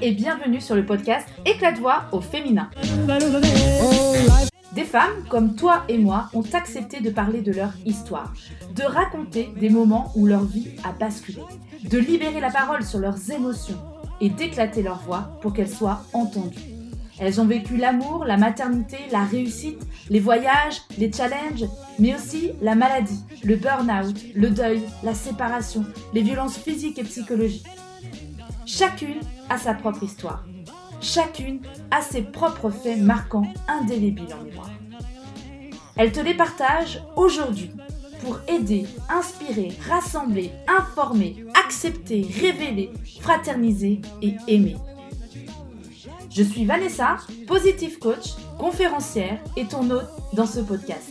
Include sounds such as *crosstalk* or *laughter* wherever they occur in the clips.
et bienvenue sur le podcast Éclat de voix au féminin. Des femmes comme toi et moi ont accepté de parler de leur histoire, de raconter des moments où leur vie a basculé, de libérer la parole sur leurs émotions et d'éclater leur voix pour qu'elles soient entendues. Elles ont vécu l'amour, la maternité, la réussite, les voyages, les challenges, mais aussi la maladie, le burn-out, le deuil, la séparation, les violences physiques et psychologiques. Chacune a sa propre histoire. Chacune a ses propres faits marquants indélébiles en mémoire. Elle te les partage aujourd'hui pour aider, inspirer, rassembler, informer, accepter, révéler, fraterniser et aimer. Je suis Vanessa, positive coach, conférencière et ton hôte dans ce podcast.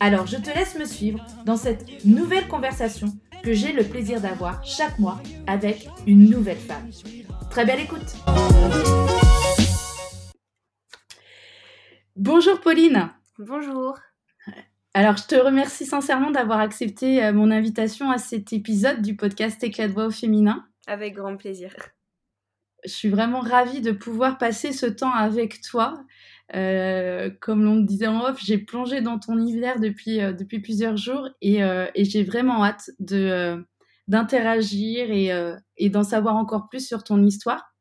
Alors je te laisse me suivre dans cette nouvelle conversation que j'ai le plaisir d'avoir chaque mois avec une nouvelle femme. Très belle écoute Bonjour Pauline Bonjour alors, je te remercie sincèrement d'avoir accepté euh, mon invitation à cet épisode du podcast Éclat de voix au féminin. Avec grand plaisir je suis vraiment ravie de pouvoir passer ce temps avec toi. Euh, comme l'on disait en off, j'ai plongé dans ton univers depuis, euh, depuis plusieurs jours et, euh, et j'ai vraiment hâte de, d'interagir et, et d'en savoir encore plus sur ton histoire.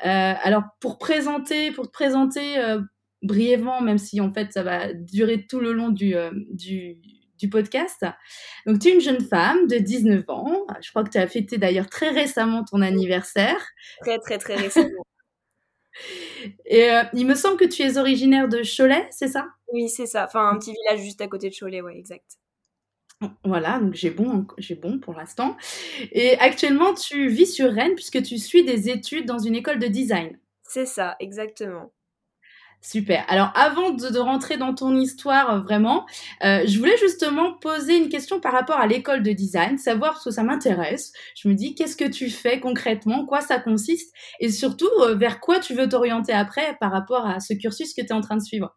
alors, pour présenter, pour te présenter brièvement, même si en fait ça va durer tout le long du, du, du podcast. Donc, tu es une jeune femme de 19 ans. Je crois que tu as fêté d'ailleurs très récemment ton anniversaire. Très, très, très récemment. *laughs* Et euh, il me semble que tu es originaire de Cholet, c'est ça? Oui, c'est ça. Enfin, un petit village juste à côté de Cholet, ouais, exact. Voilà, donc j'ai bon, j'ai bon pour l'instant. Et actuellement, tu vis sur Rennes puisque tu suis des études dans une école de design. C'est ça, exactement. Super. Alors avant de, rentrer dans ton histoire euh, vraiment, euh, je voulais justement poser une question par rapport à l'école de design, savoir parce que ça m'intéresse. Je me dis qu'est-ce que tu fais concrètement, quoi ça consiste? Et surtout euh, vers quoi tu veux t'orienter après par rapport à ce cursus que tu es en train de suivre?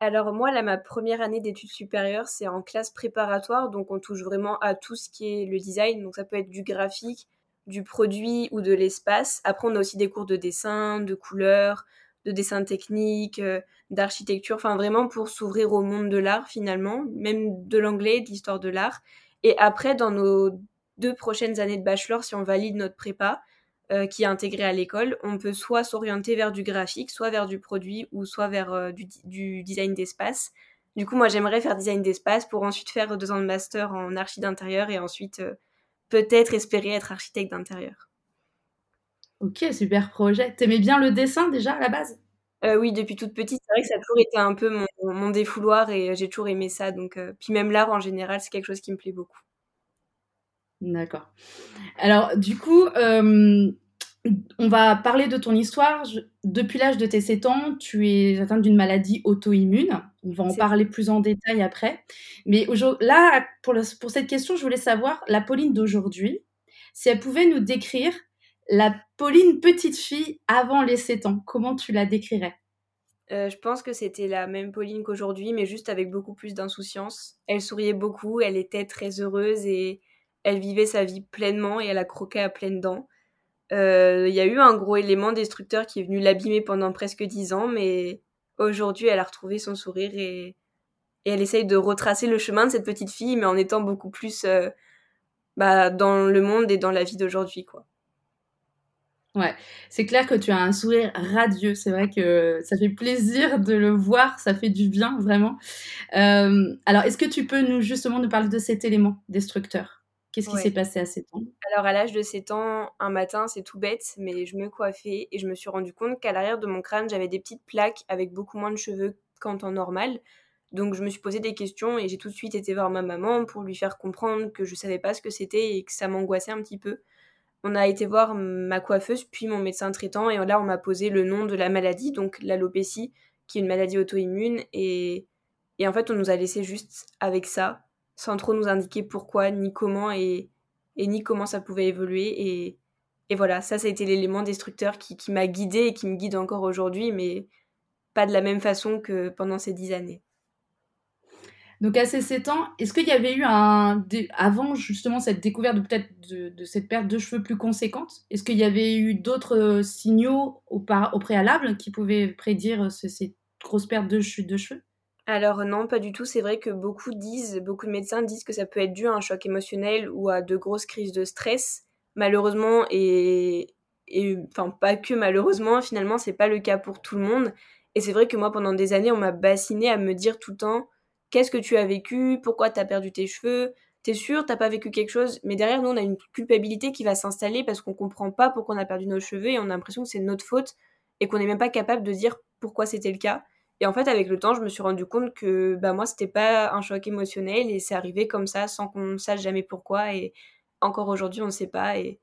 Alors moi, là, ma première année d'études supérieures, c'est en classe préparatoire, donc on touche vraiment à tout ce qui est le design, donc ça peut être du graphique, du produit ou de l'espace. Après, on a aussi des cours de dessin, de couleurs, de dessin technique, euh, d'architecture, enfin vraiment pour s'ouvrir au monde de l'art finalement, même de l'anglais, de l'histoire de l'art. Et après, dans nos deux prochaines années de bachelor, si on valide notre prépa, euh, qui est intégrée à l'école, on peut soit s'orienter vers du graphique, soit vers du produit, ou soit vers euh, du, design d'espace. Du coup, moi, j'aimerais faire design d'espace pour ensuite faire deux ans de master en archi d'intérieur et ensuite peut-être espérer être architecte d'intérieur. Ok, super projet. T'aimais bien le dessin déjà à la base? Euh, Oui, depuis toute petite. C'est vrai que ça a toujours été un peu mon, défouloir et j'ai toujours aimé ça. Donc, euh, puis même l'art en général, c'est quelque chose qui me plaît beaucoup. D'accord. Alors, du coup, euh, on va parler de ton histoire. depuis l'âge de tes 7 ans, tu es atteinte d'une maladie auto-immune. On va en parler plus en détail après. Mais là, pour, pour cette question, je voulais savoir, la Pauline d'aujourd'hui, si elle pouvait nous décrire la Pauline petite fille avant les 7 ans, comment tu la décrirais? Euh, je pense que c'était la même Pauline qu'aujourd'hui, mais juste avec beaucoup plus d'insouciance. Elle souriait beaucoup, elle était très heureuse et elle vivait sa vie pleinement et elle a croqué à pleines dents. Euh, il y a eu un gros élément destructeur qui est venu l'abîmer pendant presque dix ans, mais aujourd'hui elle a retrouvé son sourire et, elle essaye de retracer le chemin de cette petite fille, mais en étant beaucoup plus euh, bah, dans le monde et dans la vie d'aujourd'hui, quoi. Ouais, c'est clair que tu as un sourire radieux. C'est vrai que ça fait plaisir de le voir, ça fait du bien vraiment. Euh, alors, est-ce que tu peux nous justement nous parler de cet élément destructeur? Qu'est-ce qui s'est passé à 7 ans? Alors, à l'âge de 7 ans, un matin, c'est tout bête, mais je me coiffais et je me suis rendu compte qu'à l'arrière de mon crâne, j'avais des petites plaques avec beaucoup moins de cheveux qu'en temps normal. Donc, je me suis posé des questions et j'ai tout de suite été voir ma maman pour lui faire comprendre que je savais pas ce que c'était et que ça m'angoissait un petit peu on a été voir ma coiffeuse, puis mon médecin traitant, et là, on m'a posé le nom de la maladie, donc l'alopécie, qui est une maladie auto-immune, et, en fait, on nous a laissé juste avec ça, sans trop nous indiquer pourquoi, ni comment, et, ni comment ça pouvait évoluer, et, voilà, ça, ça a été l'élément destructeur qui, qui m'a guidée et qui me guide encore aujourd'hui, mais pas de la même façon que pendant ces dix années. Donc à ces 7 ans, est-ce qu'il y avait eu un... Avant justement cette découverte peut-être de, cette perte de cheveux plus conséquente, est-ce qu'il y avait eu d'autres euh, signaux au, préalable qui pouvaient prédire ces grosses pertes de, de cheveux? Alors non, pas du tout. C'est vrai que beaucoup disent, beaucoup de médecins disent que ça peut être dû à un choc émotionnel ou à de grosses crises de stress. Malheureusement, et, et enfin pas que malheureusement, finalement, c'est pas le cas pour tout le monde. Et c'est vrai que moi, pendant des années, on m'a bassiné à me dire tout le temps qu'est-ce que tu as vécu, pourquoi tu as perdu tes cheveux, t'es sûr, t'as pas vécu quelque chose. Mais derrière, nous, on a une culpabilité qui va s'installer parce qu'on comprend pas pourquoi on a perdu nos cheveux et on a l'impression que c'est notre faute et qu'on n'est même pas capable de dire pourquoi c'était le cas. Et en fait, avec le temps, je me suis rendu compte que bah, moi, c'était pas un choc émotionnel et c'est arrivé comme ça sans qu'on sache jamais pourquoi. Et encore aujourd'hui, on ne sait pas. Et,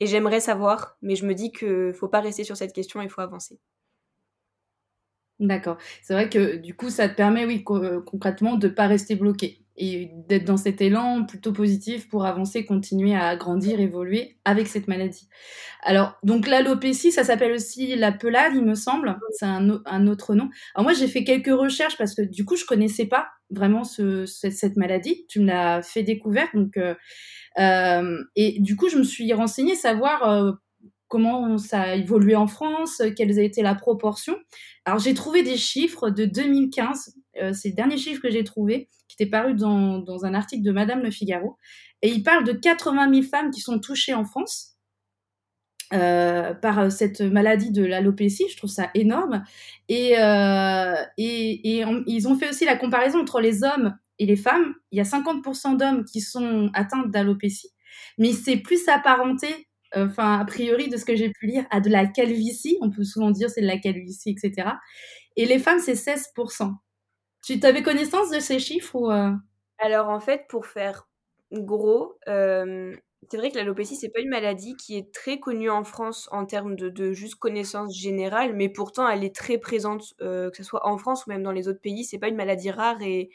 j'aimerais savoir, mais je me dis qu'il faut pas rester sur cette question, il faut avancer. D'accord. C'est vrai que du coup, ça te permet, oui, euh, concrètement, de ne pas rester bloqué et d'être dans cet élan plutôt positif pour avancer, continuer à grandir, évoluer avec cette maladie. Alors, donc l'alopécie, ça s'appelle aussi la pelade, il me semble. C'est un, autre nom. Alors moi, j'ai fait quelques recherches parce que du coup, je connaissais pas vraiment cette maladie. Tu me l'as fait découvrir, donc euh, euh, et du coup, je me suis renseignée savoir comment ça a évolué en France, quelles a été la proportion. Alors j'ai trouvé des chiffres de 2015, euh, c'est le dernier chiffre que j'ai trouvé, qui était paru dans, un article de Madame Le Figaro, et il parle de 80 000 femmes qui sont touchées en France euh, par euh, cette maladie de l'alopécie, je trouve ça énorme. Et, et, ils ont fait aussi la comparaison entre les hommes et les femmes. Il y a 50% d'hommes qui sont atteints d'alopécie, mais c'est plus apparenté enfin, a priori, de ce que j'ai pu lire, à de la calvitie. On peut souvent dire c'est de la calvitie, etc. Et les femmes, c'est 16%. Tu avais connaissance de ces chiffres ou euh? Alors, en fait, pour faire gros, c'est vrai que l'alopécie, c'est pas une maladie qui est très connue en France en termes de, juste connaissance générale, mais pourtant, elle est très présente, que ce soit en France ou même dans les autres pays. C'est pas une maladie rare et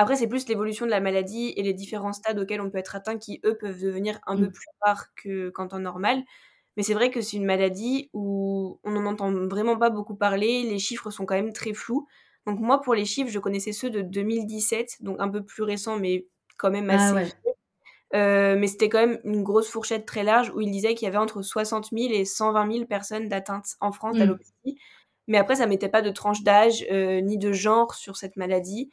après, c'est plus l'évolution de la maladie et les différents stades auxquels on peut être atteint qui, eux, peuvent devenir un peu mmh. plus rares qu'en temps normal. Mais c'est vrai que c'est une maladie où on n'en entend vraiment pas beaucoup parler, les chiffres sont quand même très flous. Donc moi, pour les chiffres, je connaissais ceux de 2017, donc un peu plus récents, mais quand même ah assez euh, mais c'était quand même une grosse fourchette très large où il disait qu'il y avait entre 60 000 et 120 000 personnes d'atteintes en France mmh. d'alopécie. Mais après, ça mettait pas de tranche d'âge euh, ni de genre sur cette maladie.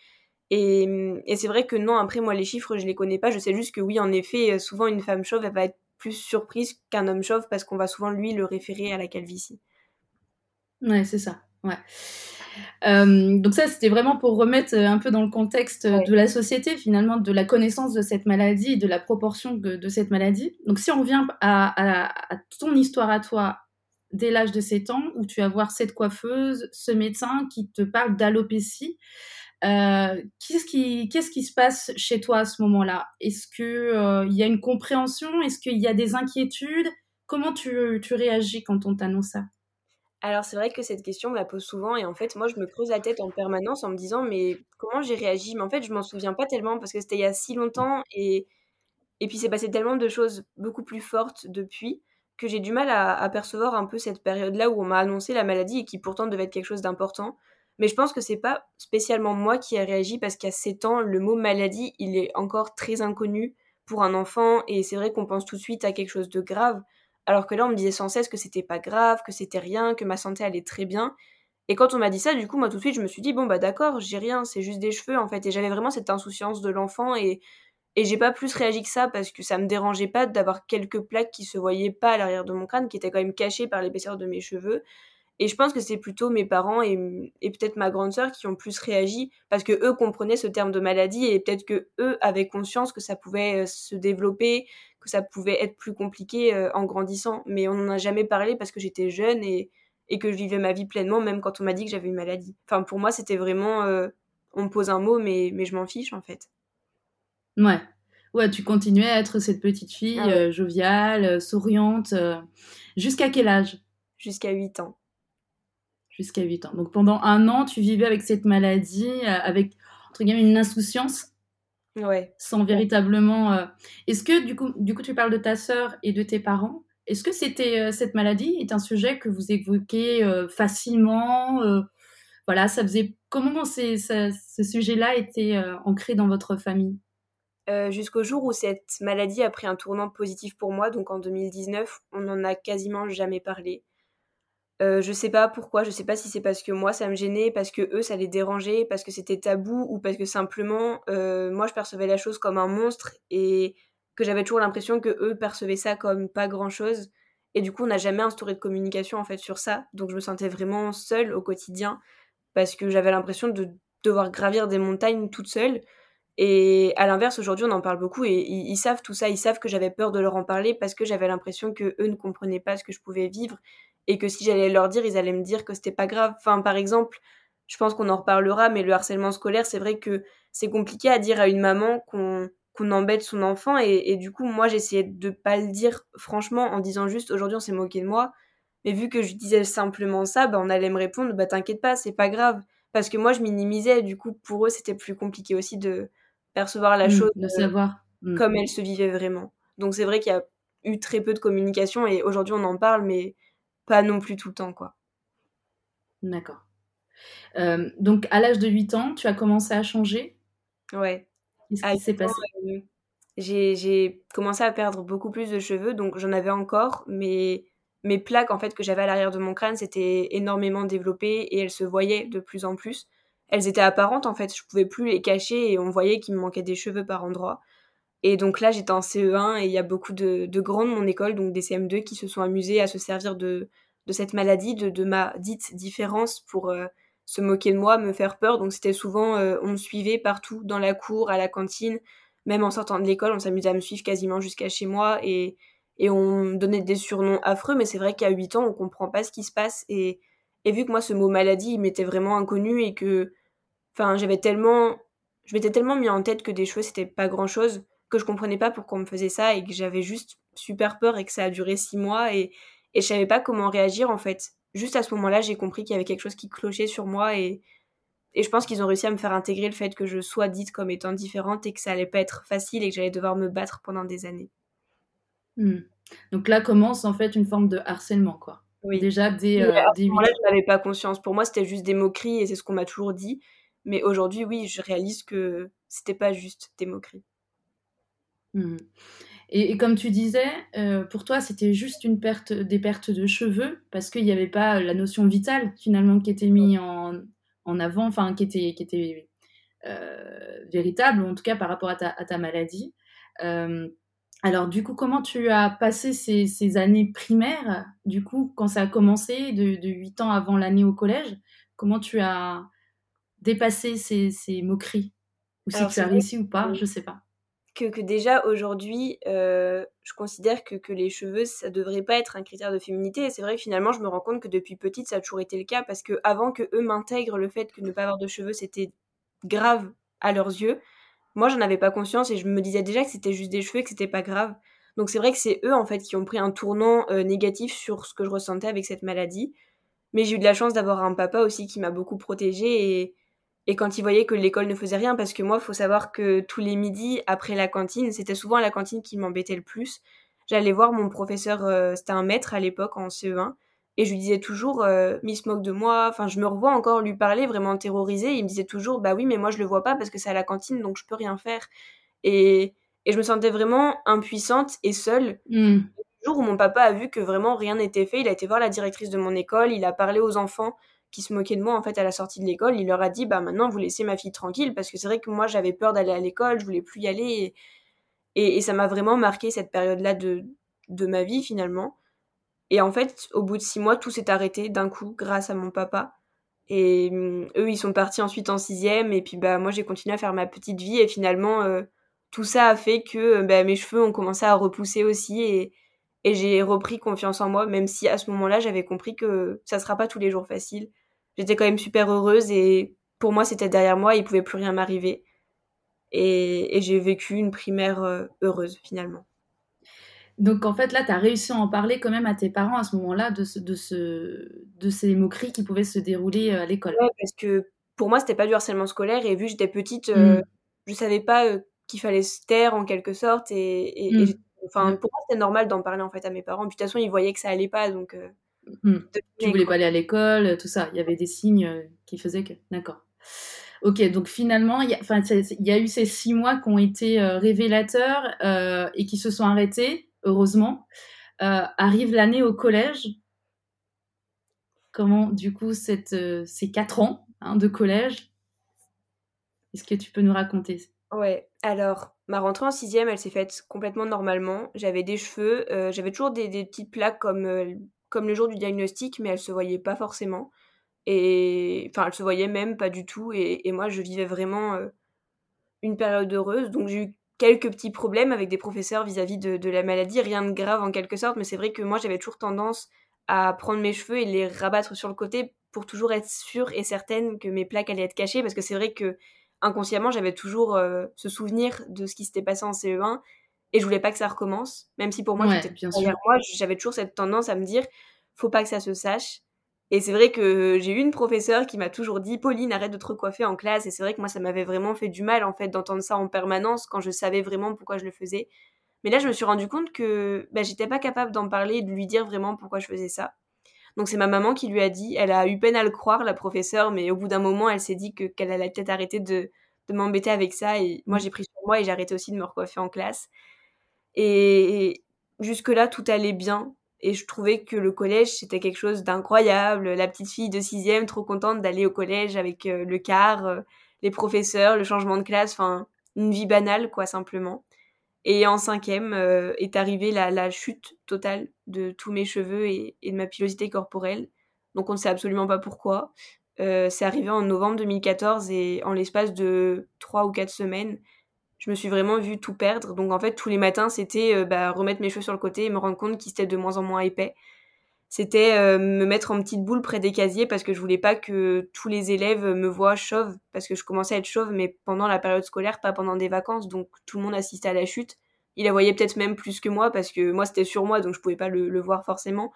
Et, c'est vrai que non, après, moi, les chiffres, je les connais pas. Je sais juste que oui, en effet, euh, souvent, une femme chauve, elle va être plus surprise qu'un homme chauve parce qu'on va souvent, lui, le référer à la calvitie. Ouais, c'est ça. Ouais. Euh, donc ça, c'était vraiment pour remettre euh, un peu dans le contexte de la société, finalement, de la connaissance de cette maladie, de la proportion de, cette maladie. Donc si on revient à, à, ton histoire à toi, dès l'âge de 7 ans, où tu vas voir cette coiffeuse, ce médecin qui te parle d'alopécie, euh, qu'est-ce qui, se passe chez toi à ce moment-là? Est-ce qu'il euh, il y a une compréhension? Est-ce qu'il y a des inquiétudes? Comment tu, tu réagis quand on t'annonce ça? Alors c'est vrai que cette question me la pose souvent et en fait moi je me creuse la tête en permanence en me disant mais comment j'ai réagi? Mais en fait je m'en souviens pas tellement parce que c'était il y a si longtemps et, et puis c'est passé tellement de choses beaucoup plus fortes depuis que j'ai du mal à, à percevoir un peu cette période-là où on m'a annoncé la maladie et qui pourtant devait être quelque chose d'important. Mais je pense que c'est pas spécialement moi qui ai réagi parce qu'à 7 ans, le mot maladie, il est encore très inconnu pour un enfant et c'est vrai qu'on pense tout de suite à quelque chose de grave. Alors que là, on me disait sans cesse que c'était pas grave, que c'était rien, que ma santé allait très bien. Et quand on m'a dit ça, du coup, moi tout de suite, je me suis dit, bon, bah d'accord, j'ai rien, c'est juste des cheveux en fait. Et j'avais vraiment cette insouciance de l'enfant et, j'ai pas plus réagi que ça parce que ça me dérangeait pas d'avoir quelques plaques qui se voyaient pas à l'arrière de mon crâne, qui étaient quand même cachées par l'épaisseur de mes cheveux. Et je pense que c'est plutôt mes parents et, peut-être ma grande sœur qui ont plus réagi parce que eux comprenaient ce terme de maladie et peut-être que eux avaient conscience que ça pouvait euh, se développer, que ça pouvait être plus compliqué euh, en grandissant. Mais on n'en a jamais parlé parce que j'étais jeune et, et, que je vivais ma vie pleinement, même quand on m'a dit que j'avais une maladie. Enfin, pour moi, c'était vraiment, euh, on me pose un mot, mais, mais je m'en fiche en fait. Ouais. Ouais, tu continuais à être cette petite fille ah joviale, souriante. Jusqu'à quel âge? Jusqu'à 8 ans jusqu'à 8 ans. Donc pendant un an, tu vivais avec cette maladie, euh, avec entre guillemets une insouciance. Ouais. Sans véritablement. Euh, est-ce que du coup, du coup, tu parles de ta sœur et de tes parents Est-ce que c'était euh, cette maladie est un sujet que vous évoquez facilement voilà, ça faisait comment ce sujet-là était ancré dans votre famille? Jusqu'au jour où cette maladie a pris un tournant positif pour moi, donc en 2019, on n'en a quasiment jamais parlé. Euh, je sais pas pourquoi, je sais pas si c'est parce que moi ça me gênait, parce que eux ça les dérangeait, parce que c'était tabou ou parce que simplement euh, moi je percevais la chose comme un monstre et que j'avais toujours l'impression que eux percevaient ça comme pas grand chose et du coup on n'a jamais instauré de communication en fait sur ça. Donc je me sentais vraiment seule au quotidien parce que j'avais l'impression de devoir gravir des montagnes toute seule. Et à l'inverse aujourd'hui on en parle beaucoup et ils, ils savent tout ça. Ils savent que j'avais peur de leur en parler parce que j'avais l'impression que eux ne comprenaient pas ce que je pouvais vivre et que si j'allais leur dire, ils allaient me dire que c'était pas grave. Enfin, par exemple, je pense qu'on en reparlera, mais le harcèlement scolaire, c'est vrai que c'est compliqué à dire à une maman qu'on qu'on embête son enfant et, du coup moi j'essayais de pas le dire franchement en disant juste aujourd'hui on s'est moqué de moi mais vu que je disais simplement ça bah, on allait me répondre bah t'inquiète pas c'est pas grave parce que moi je minimisais du coup pour eux c'était plus compliqué aussi de percevoir la mmh, chose de savoir mmh. comme elle se vivait vraiment donc c'est vrai qu'il y a eu très peu de communication et aujourd'hui on en parle mais pas non plus tout le temps, quoi. D'accord. Euh, donc, à l'âge de 8 ans, tu as commencé à changer? Ouais. Qu'est-ce qui s'est passé? euh, J'ai commencé à perdre beaucoup plus de cheveux, donc j'en avais encore, mais mes plaques en fait que j'avais à l'arrière de mon crâne s'étaient énormément développées et elles se voyaient de plus en plus. Elles étaient apparentes en fait, je pouvais plus les cacher et on voyait qu'il me manquait des cheveux par endroits. Et donc là, j'étais en CE1 et il y a beaucoup de, de, grands de mon école, donc des CM2, qui se sont amusés à se servir de, de cette maladie, de, de, ma dite différence pour euh, se moquer de moi, me faire peur. Donc c'était souvent, euh, on me suivait partout, dans la cour, à la cantine, même en sortant de l'école, on s'amusait à me suivre quasiment jusqu'à chez moi et, et on me donnait des surnoms affreux, mais c'est vrai qu'à 8 ans, on comprend pas ce qui se passe. Et, et vu que moi, ce mot maladie, il m'était vraiment inconnu et que, enfin, j'avais tellement, je m'étais tellement mis en tête que des cheveux, c'était pas grand chose que je comprenais pas pourquoi on me faisait ça et que j'avais juste super peur et que ça a duré six mois et, et je savais pas comment réagir en fait. Juste à ce moment-là, j'ai compris qu'il y avait quelque chose qui clochait sur moi et, et je pense qu'ils ont réussi à me faire intégrer le fait que je sois dite comme étant différente et que ça allait pas être facile et que j'allais devoir me battre pendant des années. Hmm. Donc là commence en fait une forme de harcèlement quoi. Oui. Déjà des, euh, à ce moment-là, je n'avais pas conscience. Pour moi, c'était juste des moqueries et c'est ce qu'on m'a toujours dit. Mais aujourd'hui, oui, je réalise que c'était pas juste des moqueries. Mmh. Et, comme tu disais, euh, pour toi, c'était juste une perte, des pertes de cheveux, parce qu'il n'y avait pas la notion vitale, finalement, qui était mise en, en avant, enfin, qui était, qui était euh, véritable, en tout cas par rapport à ta, à ta maladie. Euh, alors, du coup, comment tu as passé ces, ces, années primaires, du coup, quand ça a commencé, de, de 8 ans avant l'année au collège? Comment tu as dépassé ces, ces moqueries? Ou si tu as réussi ou pas, je sais pas que, déjà aujourd'hui, euh, je considère que, que, les cheveux, ça devrait pas être un critère de féminité. Et c'est vrai que finalement, je me rends compte que depuis petite, ça a toujours été le cas parce que avant que eux m'intègrent le fait que ne pas avoir de cheveux, c'était grave à leurs yeux, moi, j'en avais pas conscience et je me disais déjà que c'était juste des cheveux et que c'était pas grave. Donc c'est vrai que c'est eux en fait qui ont pris un tournant euh, négatif sur ce que je ressentais avec cette maladie. Mais j'ai eu de la chance d'avoir un papa aussi qui m'a beaucoup protégée et, et quand ils voyaient que l'école ne faisait rien, parce que moi, il faut savoir que tous les midis, après la cantine, c'était souvent la cantine qui m'embêtait le plus. J'allais voir mon professeur, euh, c'était un maître à l'époque en CE1, et je lui disais toujours, euh, mais il se moque de moi. Enfin, je me revois encore lui parler, vraiment terrorisé. Il me disait toujours, bah oui, mais moi je le vois pas parce que c'est à la cantine, donc je peux rien faire. Et, et je me sentais vraiment impuissante et seule. Mm. Le jour où mon papa a vu que vraiment rien n'était fait, il a été voir la directrice de mon école, il a parlé aux enfants qui se moquait de moi en fait à la sortie de l'école, il leur a dit bah maintenant vous laissez ma fille tranquille parce que c'est vrai que moi j'avais peur d'aller à l'école, je voulais plus y aller et, ça m'a vraiment marqué cette période-là de, de ma vie finalement. Et en fait, au bout de six mois, tout s'est arrêté d'un coup grâce à mon papa. Et hum, eux, ils sont partis ensuite en sixième. Et puis, bah, moi, j'ai continué à faire ma petite vie. Et finalement, euh, tout ça a fait que bah, mes cheveux ont commencé à repousser aussi. Et, et j'ai repris confiance en moi, même si à ce moment-là, j'avais compris que ça sera pas tous les jours facile. J'étais quand même super heureuse et pour moi, c'était derrière moi, il pouvait plus rien m'arriver. Et, j'ai vécu une primaire euh, heureuse finalement. Donc en fait, là, tu as réussi à en parler quand même à tes parents à ce moment-là de, ce, de, ce, de ces moqueries qui pouvaient se dérouler euh, à l'école. Ouais, parce que pour moi, c'était pas du harcèlement scolaire et vu que j'étais petite, euh, mm. je savais pas qu'il fallait se taire en quelque sorte et, et, mm. Enfin, pour moi, c'était normal d'en parler en fait à mes parents. Puis de toute façon, ils voyaient que ça allait pas, donc. Euh, Mmh. Tu voulais pas aller à l'école, tout ça. Il y avait des signes qui faisaient que. D'accord. Ok, donc finalement, il y, a eu ces six mois qui ont été révélateurs et qui se sont arrêtés, heureusement. arrive l'année au collège. Comment, du coup, cette, ces quatre ans hein, de collège, est-ce que tu peux nous raconter? Ouais, alors ma rentrée en sixième, elle s'est faite complètement normalement. J'avais des cheveux, euh, j'avais toujours des, petites plaques comme, euh, comme le jour du diagnostic, mais elles se voyaient pas forcément. Et enfin, elles se voyaient même pas du tout. Et, moi, je vivais vraiment euh, une période heureuse. Donc j'ai eu quelques petits problèmes avec des professeurs vis-à-vis de, de la maladie, rien de grave en quelque sorte, mais c'est vrai que moi, j'avais toujours tendance à prendre mes cheveux et les rabattre sur le côté pour toujours être sûre et certaine que mes plaques allaient être cachées, parce que c'est vrai que inconsciemment, j'avais toujours euh, ce souvenir de ce qui s'était passé en CE1 et je voulais pas que ça recommence, même si pour moi, bien moi, j'avais toujours cette tendance à me dire, faut pas que ça se sache. Et c'est vrai que j'ai eu une professeure qui m'a toujours dit, Pauline, arrête de te recoiffer en classe. Et c'est vrai que moi, ça m'avait vraiment fait du mal, en fait, d'entendre ça en permanence quand je savais vraiment pourquoi je le faisais. Mais là, je me suis rendu compte que bah, j'étais pas capable d'en parler et de lui dire vraiment pourquoi je faisais ça. Donc c'est ma maman qui lui a dit, elle a eu peine à le croire, la professeure, mais au bout d'un moment, elle s'est dit que qu'elle allait peut-être arrêter de, de m'embêter avec ça. Et moi, j'ai pris sur moi et j'ai arrêté aussi de me recoiffer en classe. Et jusque-là, tout allait bien. Et je trouvais que le collège, c'était quelque chose d'incroyable. La petite fille de sixième, trop contente d'aller au collège avec euh, le car, euh, les professeurs, le changement de classe, enfin, une vie banale, quoi, simplement. Et en cinquième euh, est arrivée la, chute totale de tous mes cheveux et, de ma pilosité corporelle. Donc on ne sait absolument pas pourquoi. Euh, c'est arrivé en novembre 2014 et en l'espace de trois ou quatre semaines, je me suis vraiment vue tout perdre. Donc en fait, tous les matins, c'était euh, bah, remettre mes cheveux sur le côté et me rendre compte qu'ils étaient de moins en moins épais. C'était me mettre en petite boule près des casiers parce que je voulais pas que tous les élèves me voient chauve parce que je commençais à être chauve mais pendant la période scolaire, pas pendant des vacances. Donc tout le monde assistait à la chute. Il la voyait peut-être même plus que moi parce que moi c'était sur moi donc je pouvais pas le, voir forcément.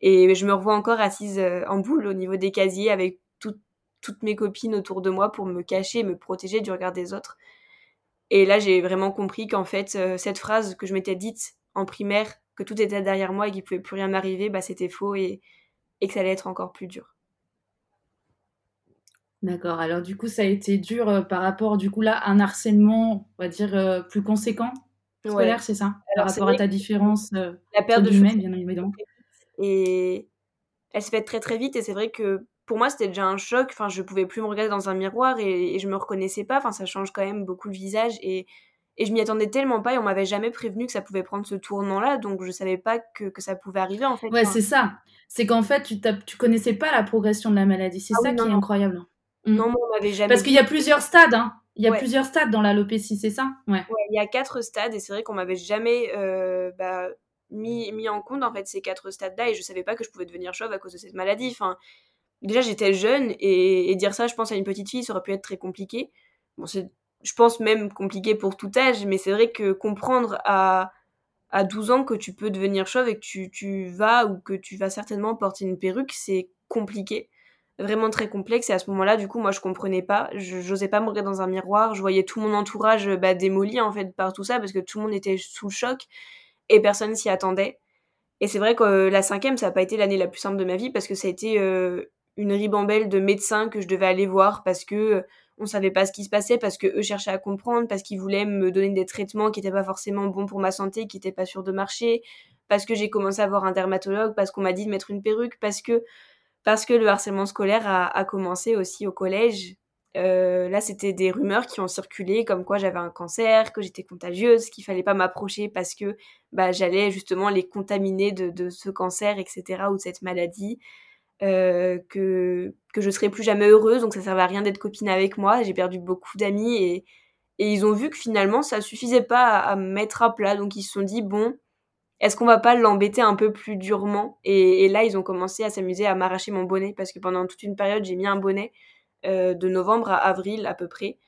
Et je me revois encore assise euh, en boule au niveau des casiers avec toutes mes copines autour de moi pour me cacher, me protéger du regard des autres. Et là j'ai vraiment compris qu'en fait euh, cette phrase que je m'étais dite en primaire que tout était derrière moi et qu'il pouvait plus rien m'arriver, bah, c'était faux et, et que ça allait être encore plus dur. D'accord. Alors du coup, ça a été dur euh, par rapport du coup là à un harcèlement, on va dire euh, plus conséquent scolaire, c'est ça? Par rapport à ta différence euh, la perte de bien évidemment. Et elle se fait très très vite et c'est vrai que pour moi c'était déjà un choc. Enfin, je pouvais plus me regarder dans un miroir et, et je me reconnaissais pas. Enfin, ça change quand même beaucoup le visage et et je m'y attendais tellement pas et on m'avait jamais prévenu que ça pouvait prendre ce tournant-là, donc je savais pas que, que ça pouvait arriver en fait. Ouais, c'est ça. C'est qu'en fait, tu, tu connaissais pas la progression de la maladie. C'est ah ça qui est incroyable. Mm. Non, moi, on m'avait jamais. Parce qu'il y a plusieurs stades, hein. Il y a plusieurs stades dans l'alopécie, c'est ça? Ouais. Il y a quatre stades et c'est vrai qu'on m'avait jamais euh, bah, mis, mis en compte en fait ces quatre stades-là et je savais pas que je pouvais devenir chauve à cause de cette maladie. Enfin, déjà j'étais jeune et, et, dire ça, je pense à une petite fille, ça aurait pu être très compliqué. Bon, c'est je pense même compliqué pour tout âge, mais c'est vrai que comprendre à, à 12 ans que tu peux devenir chauve et que tu, tu vas ou que tu vas certainement porter une perruque, c'est compliqué. Vraiment très complexe. Et à ce moment-là, du coup, moi, je comprenais pas. Je n'osais pas me regarder dans un miroir. Je voyais tout mon entourage bah, démoli, en fait, par tout ça, parce que tout le monde était sous le choc et personne s'y attendait. Et c'est vrai que euh, la cinquième, ça n'a pas été l'année la plus simple de ma vie parce que ça a été euh, une ribambelle de médecins que je devais aller voir parce que on savait pas ce qui se passait parce que eux cherchaient à comprendre, parce qu'ils voulaient me donner des traitements qui n'étaient pas forcément bons pour ma santé, qui n'étaient pas sûrs de marcher, parce que j'ai commencé à voir un dermatologue, parce qu'on m'a dit de mettre une perruque, parce que parce que le harcèlement scolaire a, commencé aussi au collège. Euh, là, c'était des rumeurs qui ont circulé, comme quoi j'avais un cancer, que j'étais contagieuse, qu'il fallait pas m'approcher parce que bah, j'allais justement les contaminer de, de, ce cancer, etc., ou de cette maladie. Euh, que, que je serais plus jamais heureuse, donc ça servait à rien d'être copine avec moi. J'ai perdu beaucoup d'amis et, et ils ont vu que finalement ça suffisait pas à, me mettre à plat, donc ils se sont dit bon, est-ce qu'on va pas l'embêter un peu plus durement? Et, là ils ont commencé à s'amuser à m'arracher mon bonnet parce que pendant toute une période j'ai mis un bonnet euh, de novembre à avril à peu près.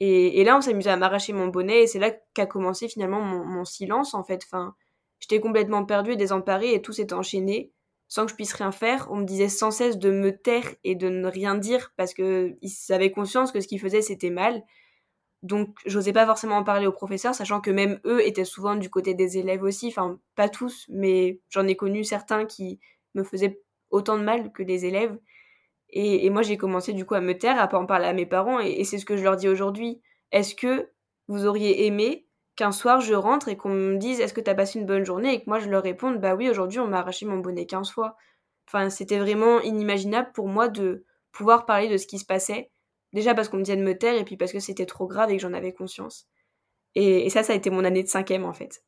Et, et là on s'amusait à m'arracher mon bonnet et c'est là qu'a commencé finalement mon, mon, silence en fait. Enfin, j'étais complètement perdue et désemparée et tout s'est enchaîné sans que je puisse rien faire. On me disait sans cesse de me taire et de ne rien dire parce qu'ils avaient conscience que ce qu'ils faisaient c'était mal. Donc j'osais pas forcément en parler aux professeurs, sachant que même eux étaient souvent du côté des élèves aussi, enfin pas tous, mais j'en ai connu certains qui me faisaient autant de mal que les élèves. Et, moi, j'ai commencé du coup à me taire, à pas en parler à mes parents, et, c'est ce que je leur dis aujourd'hui. Est-ce que vous auriez aimé qu'un soir je rentre et qu'on me dise est-ce que tu as passé une bonne journée? Et que moi je leur réponde bah oui, aujourd'hui on m'a arraché mon bonnet 15 fois. Enfin, c'était vraiment inimaginable pour moi de pouvoir parler de ce qui se passait. Déjà parce qu'on me disait de me taire et puis parce que c'était trop grave et que j'en avais conscience. Et, ça, ça a été mon année de cinquième en fait.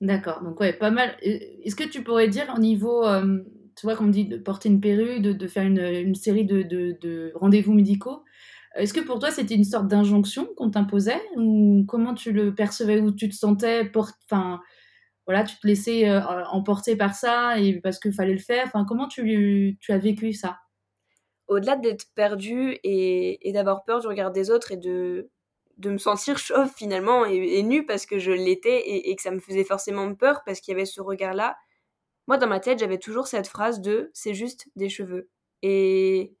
D'accord, donc ouais, pas mal. Est-ce que tu pourrais dire au niveau, euh, tu vois, comme dit, de porter une perruque, de, faire une, série de, rendez-vous médicaux, est-ce que pour toi c'était une sorte d'injonction qu'on t'imposait ou comment tu le percevais ou tu te sentais, enfin, voilà, tu te laissais euh, emporter par ça et parce qu'il fallait le faire? Enfin, comment tu, tu as vécu ça? Au-delà d'être perdu et, d'avoir peur du regard des autres et de, de me sentir chauve finalement et, nue parce que je l'étais et, et, que ça me faisait forcément peur parce qu'il y avait ce regard-là. Moi, dans ma tête, j'avais toujours cette phrase de c'est juste des cheveux. Et,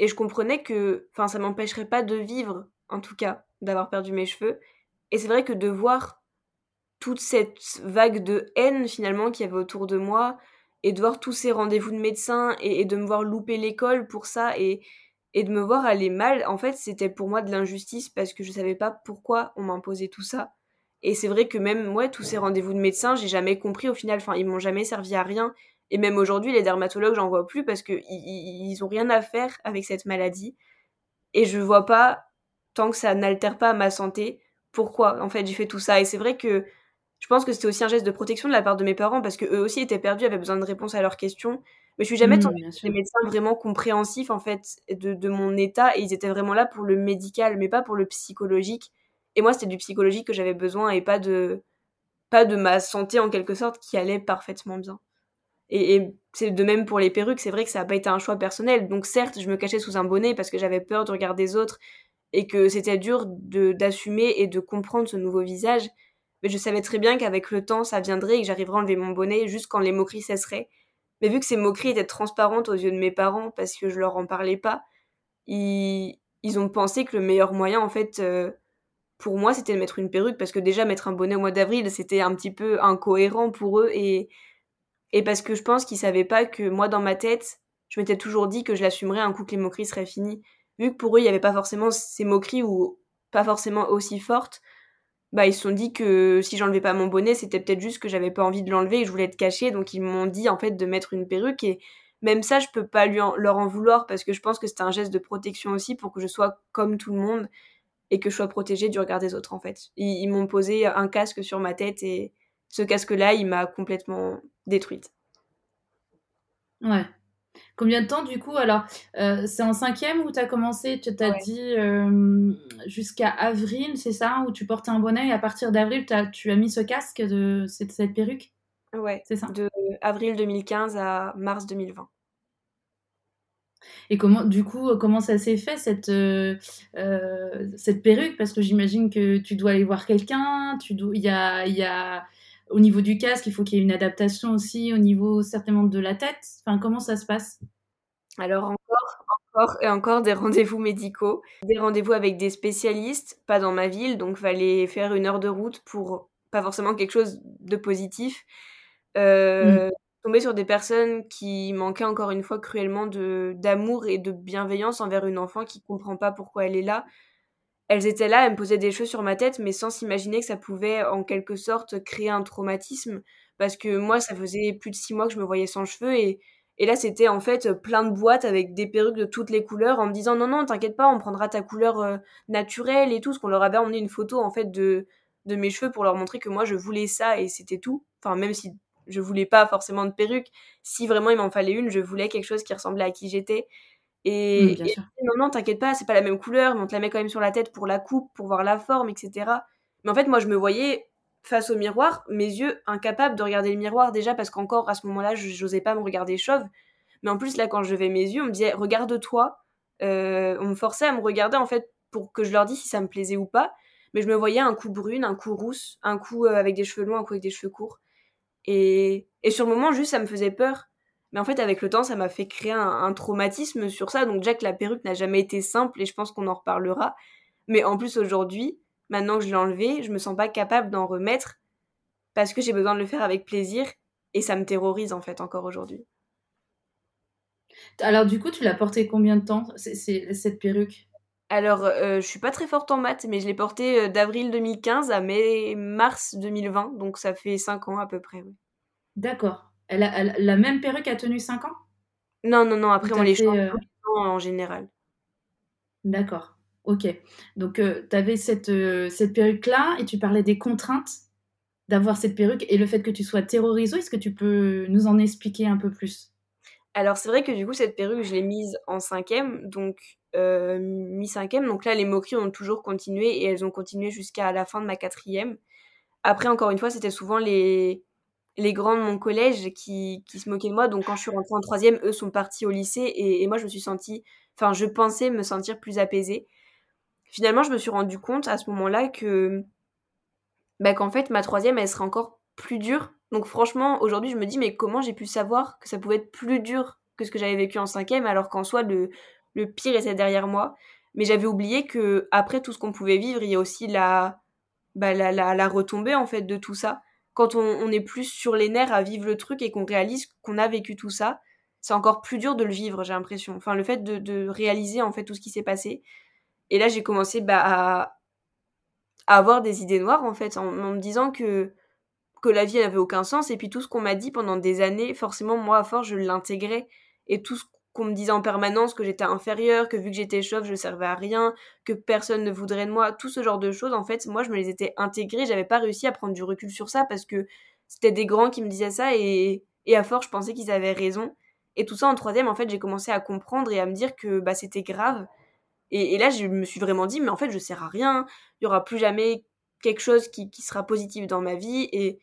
et je comprenais que enfin, ça m'empêcherait pas de vivre, en tout cas, d'avoir perdu mes cheveux. Et c'est vrai que de voir toute cette vague de haine finalement qu'il y avait autour de moi, et de voir tous ces rendez-vous de médecins, et, de me voir louper l'école pour ça, et, et de me voir aller mal, en fait, c'était pour moi de l'injustice parce que je savais pas pourquoi on m'imposait tout ça. Et c'est vrai que même, ouais, tous ces rendez-vous de médecins, j'ai jamais compris au final, enfin, ils m'ont jamais servi à rien. Et même aujourd'hui, les dermatologues, j'en vois plus parce qu'ils ils ont rien à faire avec cette maladie. Et je vois pas, tant que ça n'altère pas ma santé, pourquoi? En fait j'ai fait tout ça. Et c'est vrai que je pense que c'était aussi un geste de protection de la part de mes parents parce qu'eux aussi étaient perdus, avaient besoin de réponses à leurs questions. Mais je suis jamais mmh, tombée sur des médecins vraiment compréhensifs en fait de, de, mon état et ils étaient vraiment là pour le médical mais pas pour le psychologique. Et moi c'était du psychologique que j'avais besoin et pas de pas de ma santé en quelque sorte qui allait parfaitement bien. Et, c'est de même pour les perruques, c'est vrai que ça n'a pas été un choix personnel. Donc certes, je me cachais sous un bonnet parce que j'avais peur de regarder les autres et que c'était dur d'assumer et de comprendre ce nouveau visage. Mais je savais très bien qu'avec le temps, ça viendrait et que j'arriverais à enlever mon bonnet juste quand les moqueries cesseraient. Mais vu que ces moqueries étaient transparentes aux yeux de mes parents parce que je leur en parlais pas, ils, ils ont pensé que le meilleur moyen, en fait, euh, pour moi, c'était de mettre une perruque parce que déjà mettre un bonnet au mois d'avril, c'était un petit peu incohérent pour eux et et parce que je pense qu'ils savaient pas que moi, dans ma tête, je m'étais toujours dit que je l'assumerais un coup que les moqueries seraient finies. Vu que pour eux, il n'y avait pas forcément ces moqueries ou pas forcément aussi fortes, bah ils se sont dit que si j'enlevais pas mon bonnet, c'était peut-être juste que j'avais pas envie de l'enlever et je voulais être cachée, donc ils m'ont dit en fait de mettre une perruque et même ça, je peux pas lui leur en vouloir parce que je pense que c'était un geste de protection aussi pour que je sois comme tout le monde et que je sois protégée du regard des autres en fait. ils m'ont posé un casque sur ma tête et ce casque-là, il m'a complètement détruite. Ouais. Combien de temps du coup Alors, euh, c'est en cinquième où tu as commencé, tu t'as dit euh, jusqu'à avril, c'est ça Où tu portais un bonnet et à partir d'avril, tu as mis ce casque de cette, cette perruque? Ouais, c'est ça. De avril 2015 à mars 2020. Et comment, du coup, comment ça s'est fait cette, euh, cette perruque? Parce que j'imagine que tu dois aller voir quelqu'un, il y a, y a au niveau du casque, il faut qu'il y ait une adaptation aussi au niveau certainement de la tête. Enfin, comment ça se passe? Alors encore, encore et encore des rendez-vous médicaux, des rendez-vous avec des spécialistes, pas dans ma ville, donc fallait faire une heure de route pour pas forcément quelque chose de positif. Euh, mm. Tomber sur des personnes qui manquaient encore une fois cruellement de d'amour et de bienveillance envers une enfant qui comprend pas pourquoi elle est là elles étaient là, elles me posaient des choses sur ma tête, mais sans s'imaginer que ça pouvait en quelque sorte créer un traumatisme. Parce que moi, ça faisait plus de six mois que je me voyais sans cheveux et, et là, c'était en fait plein de boîtes avec des perruques de toutes les couleurs en me disant non, non, t'inquiète pas, on prendra ta couleur euh, naturelle et tout. Ce qu'on leur avait emmené une photo en fait de, de mes cheveux pour leur montrer que moi je voulais ça et c'était tout. Enfin, même si je voulais pas forcément de perruque, si vraiment il m'en fallait une, je voulais quelque chose qui ressemblait à qui j'étais. Et, non, non, t'inquiète pas, c'est pas la même couleur, mais on te la met quand même sur la tête pour la coupe, pour voir la forme, etc. Mais en fait, moi, je me voyais face au miroir, mes yeux incapables de regarder le miroir déjà parce qu'encore à ce moment-là, je n'osais pas me regarder chauve. Mais en plus, là, quand je levais mes yeux, on me disait regarde-toi. Euh, on me forçait à me regarder en fait pour que je leur dise si ça me plaisait ou pas. Mais je me voyais un coup brune, un coup rousse, un coup euh, avec des cheveux longs, un coup avec des cheveux courts. Et, et sur le moment, juste, ça me faisait peur. Mais en fait, avec le temps, ça m'a fait créer un, traumatisme sur ça. Donc, déjà que la perruque n'a jamais été simple et je pense qu'on en reparlera. Mais en plus, aujourd'hui, maintenant que je l'ai enlevée, je me sens pas capable d'en remettre parce que j'ai besoin de le faire avec plaisir et ça me terrorise en fait encore aujourd'hui. Alors du coup, tu l'as portée combien de temps, c'est, cette perruque? Alors, euh, je suis pas très forte en maths, mais je l'ai portée euh, d'avril 2015 à mai mars 2020, donc ça fait 5 ans à peu près. D'accord. Elle a, la même perruque a tenu 5 ans? Non, non, non, après on les change euh, en général. D'accord, ok. Donc tu avais cette, cette perruque-là et tu parlais des contraintes d'avoir cette perruque et le fait que tu sois terrorisée. Est-ce que tu peux nous en expliquer un peu plus? Alors c'est vrai que du coup cette perruque je l'ai mise en cinquième, donc euh, mi-cinquième, donc là les moqueries ont toujours continué et elles ont continué jusqu'à la fin de ma quatrième. Après encore une fois c'était souvent les, les grands de mon collège qui, qui, se moquaient de moi, donc quand je suis rentrée en troisième, eux sont partis au lycée et, moi je me suis sentie, enfin je pensais me sentir plus apaisée. Finalement je me suis rendu compte à ce moment-là que bah, qu'en fait ma troisième elle serait encore plus dure donc franchement, aujourd'hui, je me dis, mais comment j'ai pu savoir que ça pouvait être plus dur que ce que j'avais vécu en cinquième, alors qu'en soi, le, le pire était derrière moi. Mais j'avais oublié que après tout ce qu'on pouvait vivre, il y a aussi la, bah, la, la, retombée en fait de tout ça. Quand on, est plus sur les nerfs à vivre le truc et qu'on réalise qu'on a vécu tout ça, c'est encore plus dur de le vivre, j'ai l'impression. Enfin, le fait de, réaliser en fait tout ce qui s'est passé. Et là, j'ai commencé bah, à, avoir des idées noires en fait, en, me disant que que la vie n'avait aucun sens. Et puis tout ce qu'on m'a dit pendant des années, forcément, moi, à force, je l'intégrais. Et tout qu'on me disait en permanence, que j'étais inférieure, que vu que j'étais chauve, je servais à rien, que personne ne voudrait de moi, tout ce genre de choses, en fait, moi, je me les étais intégrées. J'avais pas réussi à prendre du recul sur ça parce que c'était des grands qui me disaient ça et, et à force, je pensais qu'ils avaient raison. Et tout ça en troisième, en fait, j'ai commencé à comprendre et à me dire que bah, c'était grave. Et, là, je me suis vraiment dit, mais en fait, je sers à rien. Il y aura plus jamais quelque chose qui, qui sera positif dans ma vie. Et,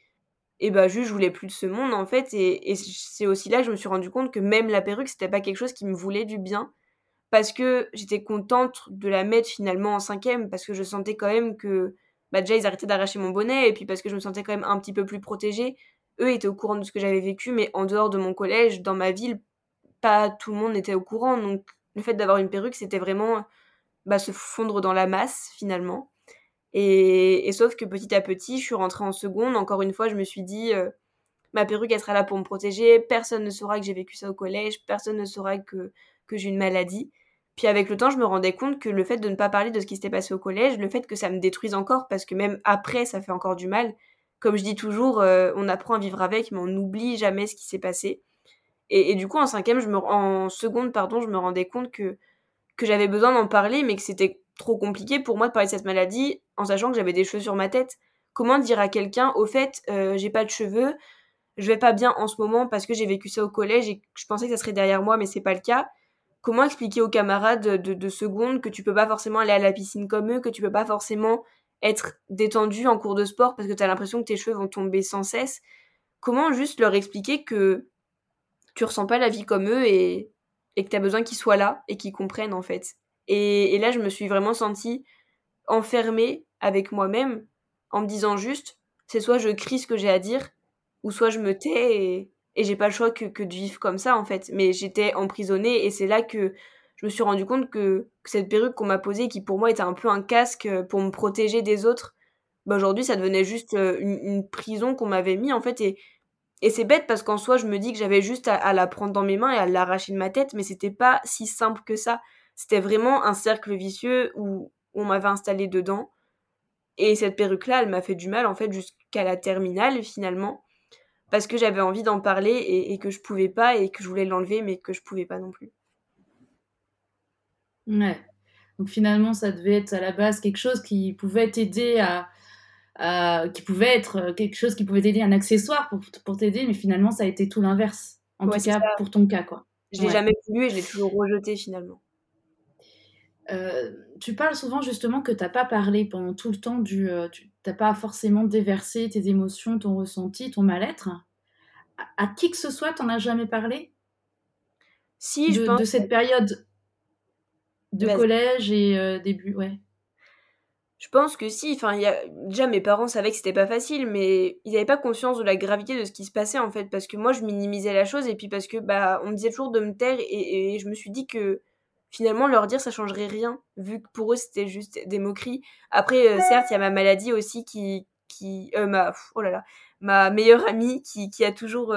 et bah juste je voulais plus de ce monde en fait et, c'est aussi là que je me suis rendu compte que même la perruque c'était pas quelque chose qui me voulait du bien parce que j'étais contente de la mettre finalement en cinquième parce que je sentais quand même que bah déjà ils arrêtaient d'arracher mon bonnet et puis parce que je me sentais quand même un petit peu plus protégée. Eux étaient au courant de ce que j'avais vécu mais en dehors de mon collège dans ma ville pas tout le monde était au courant donc le fait d'avoir une perruque c'était vraiment bah, se fondre dans la masse finalement et, sauf que petit à petit, je suis rentrée en seconde. Encore une fois, je me suis dit, euh, ma perruque, elle sera là pour me protéger. Personne ne saura que j'ai vécu ça au collège. Personne ne saura que, j'ai une maladie. Puis avec le temps, je me rendais compte que le fait de ne pas parler de ce qui s'était passé au collège, le fait que ça me détruise encore, parce que même après, ça fait encore du mal. Comme je dis toujours, euh, on apprend à vivre avec, mais on n'oublie jamais ce qui s'est passé. Et, du coup, en cinquième, je me, en seconde, pardon, je me rendais compte que, que j'avais besoin d'en parler, mais que c'était trop compliqué pour moi de parler de cette maladie en sachant que j'avais des cheveux sur ma tête. Comment dire à quelqu'un, au fait, euh, j'ai pas de cheveux, je vais pas bien en ce moment parce que j'ai vécu ça au collège et je pensais que ça serait derrière moi, mais c'est pas le cas. Comment expliquer aux camarades de, de seconde que tu peux pas forcément aller à la piscine comme eux, que tu peux pas forcément être détendu en cours de sport parce que tu as l'impression que tes cheveux vont tomber sans cesse? Comment juste leur expliquer que tu ressens pas la vie comme eux et, et que tu as besoin qu'ils soient là et qu'ils comprennent en fait? Et, là, je me suis vraiment sentie enfermée avec moi-même en me disant juste, c'est soit je crie ce que j'ai à dire, ou soit je me tais et, j'ai pas le choix que, de vivre comme ça en fait. Mais j'étais emprisonnée et c'est là que je me suis rendu compte que, cette perruque qu'on m'a posée, qui pour moi était un peu un casque pour me protéger des autres, bah aujourd'hui ça devenait juste euh, une, prison qu'on m'avait mis en fait. Et, et c'est bête parce qu'en soi je me dis que j'avais juste à, à, la prendre dans mes mains et à l'arracher de ma tête, mais c'était pas si simple que ça. C'était vraiment un cercle vicieux où on m'avait installé dedans. Et cette perruque-là, elle m'a fait du mal en fait jusqu'à la terminale finalement. Parce que j'avais envie d'en parler et, que je pouvais pas et que je voulais l'enlever mais que je pouvais pas non plus. Ouais. Donc finalement, ça devait être à la base quelque chose qui pouvait t'aider à, qui pouvait être quelque chose qui pouvait t'aider, un accessoire pour, pour t'aider, mais finalement, ça a été tout l'inverse. En tout cas, pour ton cas, quoi. Je l'ai jamais voulu et je l'ai toujours rejeté finalement. Euh, tu parles souvent justement que tu n'as pas parlé pendant tout le temps du. Euh, tu n'as pas forcément déversé tes émotions, ton ressenti, ton mal-être. À, qui que ce soit, tu n'en as jamais parlé? Si, de, je pense. De cette période de collège et euh, début, ouais. Je pense que si. Enfin, y a... déjà, mes parents savaient que c'était pas facile, mais ils n'avaient pas conscience de la gravité de ce qui se passait en fait. Parce que moi, je minimisais la chose et puis parce que bah, on me disait toujours de me taire et, et je me suis dit que finalement leur dire ça changerait rien vu que pour eux c'était juste des moqueries après euh, certes il y a ma maladie aussi qui qui euh, ma oh là là ma meilleure amie qui, qui a toujours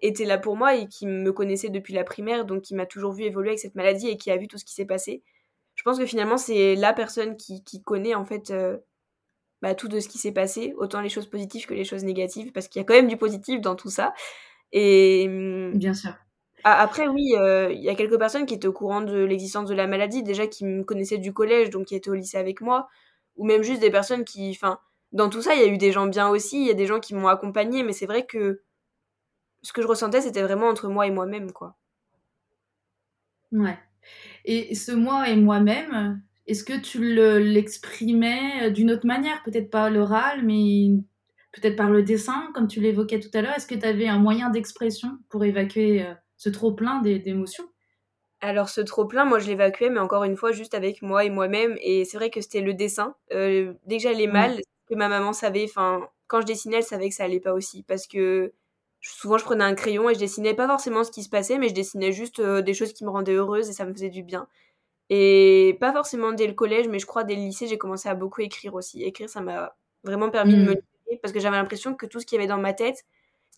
été là pour moi et qui me connaissait depuis la primaire, donc qui m'a toujours vu évoluer avec cette maladie et qui a vu tout ce qui s'est passé. Je pense que finalement, c'est la personne qui, qui connaît en fait bah, tout de ce qui s'est passé, autant les choses positives que les choses négatives, parce qu'il y a quand même du positif dans tout ça. Et mmh, bien sûr. Après, oui, il y a quelques personnes qui étaient au courant de l'existence de la maladie, déjà qui me connaissaient du collège, donc qui étaient au lycée avec moi, ou même juste des personnes qui, enfin, dans tout ça, il y a eu des gens bien aussi, il y a des gens qui m'ont accompagné, mais c'est vrai que ce que je ressentais, c'était vraiment entre moi et moi-même, quoi. Ouais. Et ce moi et moi-même, est-ce que tu l'exprimais d'une autre manière? Peut-être pas l'oral, mais peut-être par le dessin, comme tu l'évoquais tout à l'heure. Est-ce que tu avais un moyen d'expression pour évacuer euh, ce trop-plein d'émotions alors ce trop-plein, moi je l'évacuais, mais encore une fois, juste avec moi et moi-même. Et c'est vrai que c'était le dessin. Euh, dès que j'allais mal, que ma maman savait, enfin, quand je dessinais, elle savait que ça allait pas aussi. Parce que souvent je prenais un crayon et je dessinais pas forcément ce qui se passait, mais je dessinais juste euh, des choses qui me rendaient heureuse et ça me faisait du bien. Et pas forcément dès le collège, mais je crois dès le lycée, j'ai commencé à beaucoup écrire aussi. Écrire, ça m'a vraiment permis de me mmh. libérer parce que j'avais l'impression que tout ce qu'il y avait dans ma tête,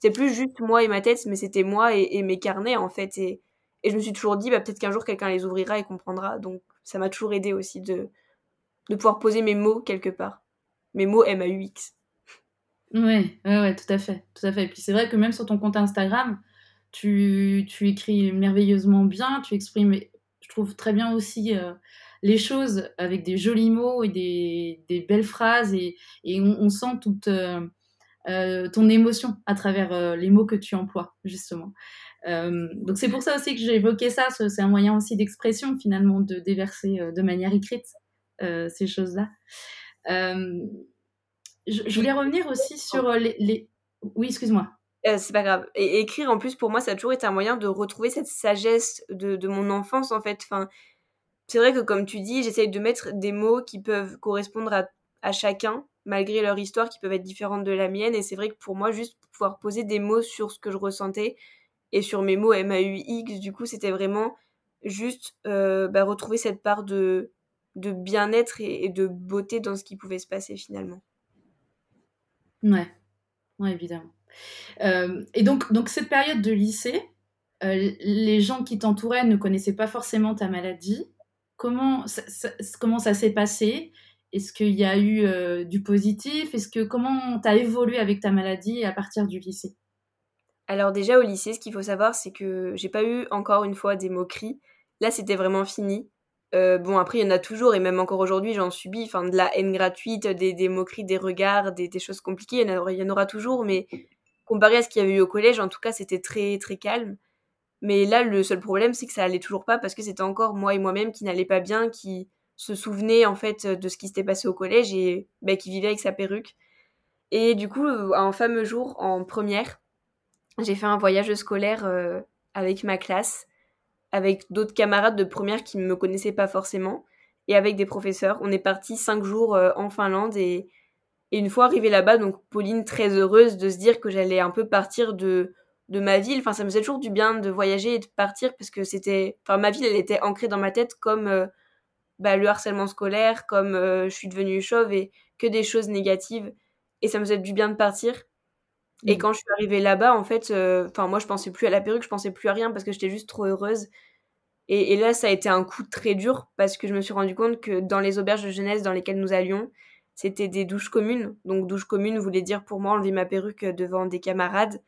c'était plus juste moi et ma tête, mais c'était moi et, mes carnets en fait. Et, et je me suis toujours dit, bah, peut-être qu'un jour quelqu'un les ouvrira et comprendra. Donc ça m'a toujours aidé aussi de, de pouvoir poser mes mots quelque part. Mes mots M-A-U-X. Ouais, ouais, ouais, tout à fait, tout à fait. Et puis c'est vrai que même sur ton compte Instagram, tu, tu écris merveilleusement bien, tu exprimes, je trouve très bien aussi euh, les choses avec des jolis mots et des, des belles phrases et, et on, sent toute euh, euh, ton émotion à travers les mots que tu emploies justement. donc c'est pour ça aussi que j'ai évoqué ça, c'est un moyen aussi d'expression finalement de déverser de manière écrite ces choses-là je, voulais revenir aussi sur euh, les. Oui, excuse-moi. Euh, c'est pas grave. Écrire, en plus, pour moi, ça a toujours été un moyen de retrouver cette sagesse de, de mon enfance, en fait. C'est vrai que, comme tu dis, j'essaye de mettre des mots qui peuvent correspondre à, à, chacun, malgré leur histoire, qui peuvent être différentes de la mienne. Et c'est vrai que pour moi, juste pouvoir poser des mots sur ce que je ressentais et sur mes mots M-A-U-X, du coup, c'était vraiment juste euh, bah, retrouver cette part de, bien-être et de beauté dans ce qui pouvait se passer finalement. Ouais, ouais évidemment. Euh, et donc, donc, cette période de lycée, euh, les gens qui t'entouraient ne connaissaient pas forcément ta maladie. Comment comment ça s'est passé? Est-ce qu'il y a eu euh, du positif? Est-ce que comment tu as évolué avec ta maladie à partir du lycée? Alors déjà au lycée, ce qu'il faut savoir, c'est que j'ai pas eu encore une fois des moqueries. Là, c'était vraiment fini. Euh, bon, après, il y en a toujours, et même encore aujourd'hui, j'en subis, enfin, de la haine gratuite, des, moqueries, des regards, des, choses compliquées, il y, en il y en aura toujours, mais comparé à ce qu'il y avait eu au collège, en tout cas, c'était très, très calme. Mais là, le seul problème, c'est que ça allait toujours pas, parce que c'était encore moi et moi-même qui n'allait pas bien, qui se souvenait, en fait, de ce qui s'était passé au collège, et bah, qui vivait avec sa perruque. Et du coup, un fameux jour, en première, j'ai fait un voyage scolaire euh, avec ma classe, avec d'autres camarades de première qui ne me connaissaient pas forcément et avec des professeurs. On est parti cinq jours euh, en Finlande et, une fois arrivé là-bas, donc Pauline très heureuse de se dire que j'allais un peu partir de, de ma ville. Enfin, ça me faisait toujours du bien de voyager et de partir parce que c'était, enfin, ma ville, elle était ancrée dans ma tête comme euh, bah, le harcèlement scolaire, comme euh, je suis devenue chauve et que des choses négatives. Et ça me faisait du bien de partir. Et mmh. quand je suis arrivée là-bas, en fait, euh, enfin, moi, je pensais plus à la perruque, je pensais plus à rien parce que j'étais juste trop heureuse. Et, là, ça a été un coup très dur parce que je me suis rendu compte que dans les auberges de jeunesse dans lesquelles nous allions, c'était des douches communes. Donc, douche commune voulait dire pour moi enlever ma perruque devant des camarades.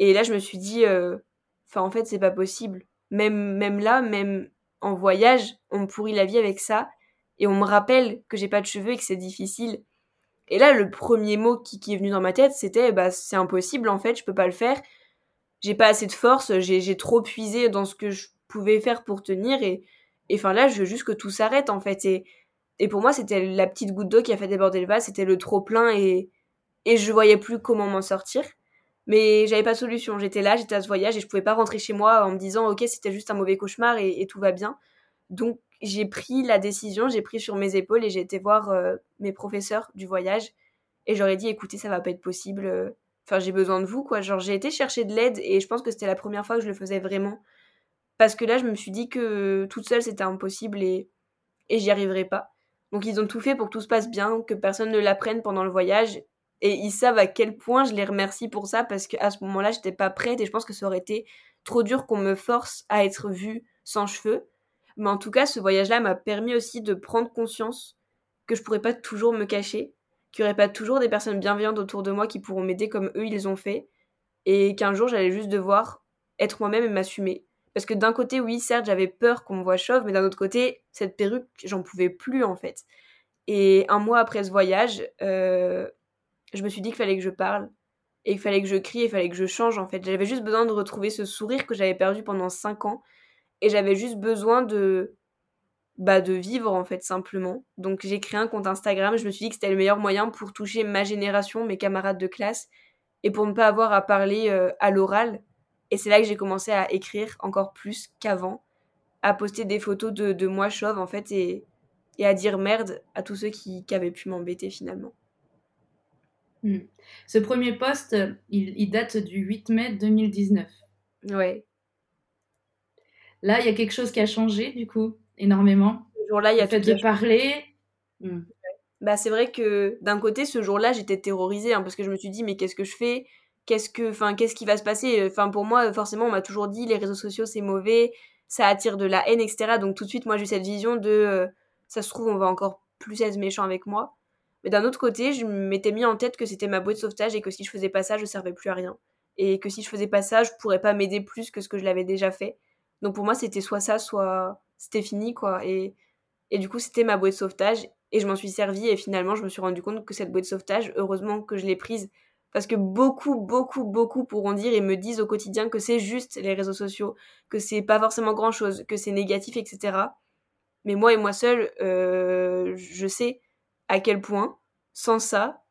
Et là, je me suis dit, euh, enfin, en fait, c'est pas possible. Même, même là, même en voyage, on me pourrit la vie avec ça. Et on me rappelle que j'ai pas de cheveux et que c'est difficile. Et là, le premier mot qui, est venu dans ma tête, c'était bah, c'est impossible en fait, je peux pas le faire. J'ai pas assez de force, j'ai trop puisé dans ce que je pouvais faire pour tenir. Et enfin là, je veux juste que tout s'arrête en fait. Et, et pour moi, c'était la petite goutte d'eau qui a fait déborder le vase, c'était le trop plein et, et je voyais plus comment m'en sortir. Mais j'avais pas de solution. J'étais là, j'étais à ce voyage et je pouvais pas rentrer chez moi en me disant ok, c'était juste un mauvais cauchemar et, tout va bien. Donc j'ai pris la décision, j'ai pris sur mes épaules et j'ai été voir euh, mes professeurs du voyage et j'aurais dit écoutez, ça va pas être possible. Euh, enfin, j'ai besoin de vous quoi. Genre j'ai été chercher de l'aide et je pense que c'était la première fois que je le faisais vraiment parce que là, je me suis dit que toute seule c'était impossible et et j'y arriverais pas. Donc ils ont tout fait pour que tout se passe bien, que personne ne l'apprenne pendant le voyage Et ils savent à quel point je les remercie pour ça parce qu'à ce moment-là, j'étais pas prête et je pense que ça aurait été trop dur qu'on me force à être vue sans cheveux. Mais en tout cas, ce voyage-là m'a permis aussi de prendre conscience que je pourrais pas toujours me cacher, qu'il y aurait pas toujours des personnes bienveillantes autour de moi qui pourront m'aider comme eux ils ont fait, et qu'un jour j'allais juste devoir être moi-même et m'assumer. Parce que d'un côté, oui, certes, j'avais peur qu'on me voit chauve, mais d'un autre côté, cette perruque, j'en pouvais plus en fait. Et un mois après ce voyage, euh, je me suis dit qu'il fallait que je parle, et qu'il fallait que je crie, et qu'il fallait que je change en fait. J'avais juste besoin de retrouver ce sourire que j'avais perdu pendant 5 ans, et j'avais juste besoin de bah, de vivre en fait simplement. Donc j'ai créé un compte Instagram, je me suis dit que c'était le meilleur moyen pour toucher ma génération, mes camarades de classe, et pour ne pas avoir à parler euh, à l'oral. Et c'est là que j'ai commencé à écrire encore plus qu'avant, à poster des photos de, moi chauve en fait, et, à dire merde à tous ceux qui avaient pu m'embêter finalement. Hmm. Ce premier post, il, il, date du 8 mai 2019. Ouais. Là, il y a quelque chose qui a changé, du coup, énormément. Ce jour-là, il y a le fait de parler. Hmm. Bah, c'est vrai que d'un côté, ce jour-là, j'étais terrorisée hein, parce que je me suis dit, mais qu'est-ce que je fais? Qu'est-ce que, enfin, qu'est-ce qui va se passer? Enfin, pour moi, forcément, on m'a toujours dit, les réseaux sociaux, c'est mauvais, ça attire de la haine, etc. Donc tout de suite, moi, j'ai eu cette vision de, euh, ça se trouve, on va encore plus être méchant avec moi. Mais d'un autre côté, je m'étais mis en tête que c'était ma bouée de sauvetage et que si je faisais pas ça, je servais plus à rien. Et que si je faisais pas ça, je pourrais pas m'aider plus que ce que je l'avais déjà fait. Donc pour moi, c'était soit ça, soit c'était fini, quoi. Et, et du coup, c'était ma bouée de sauvetage et je m'en suis servi et finalement, je me suis rendu compte que cette bouée de sauvetage, heureusement que je l'ai prise. Parce que beaucoup, beaucoup, beaucoup pourront dire et me disent au quotidien que c'est juste les réseaux sociaux, que c'est pas forcément grand chose, que c'est négatif, etc. Mais moi et moi seule, euh, je sais à quel point, sans ça,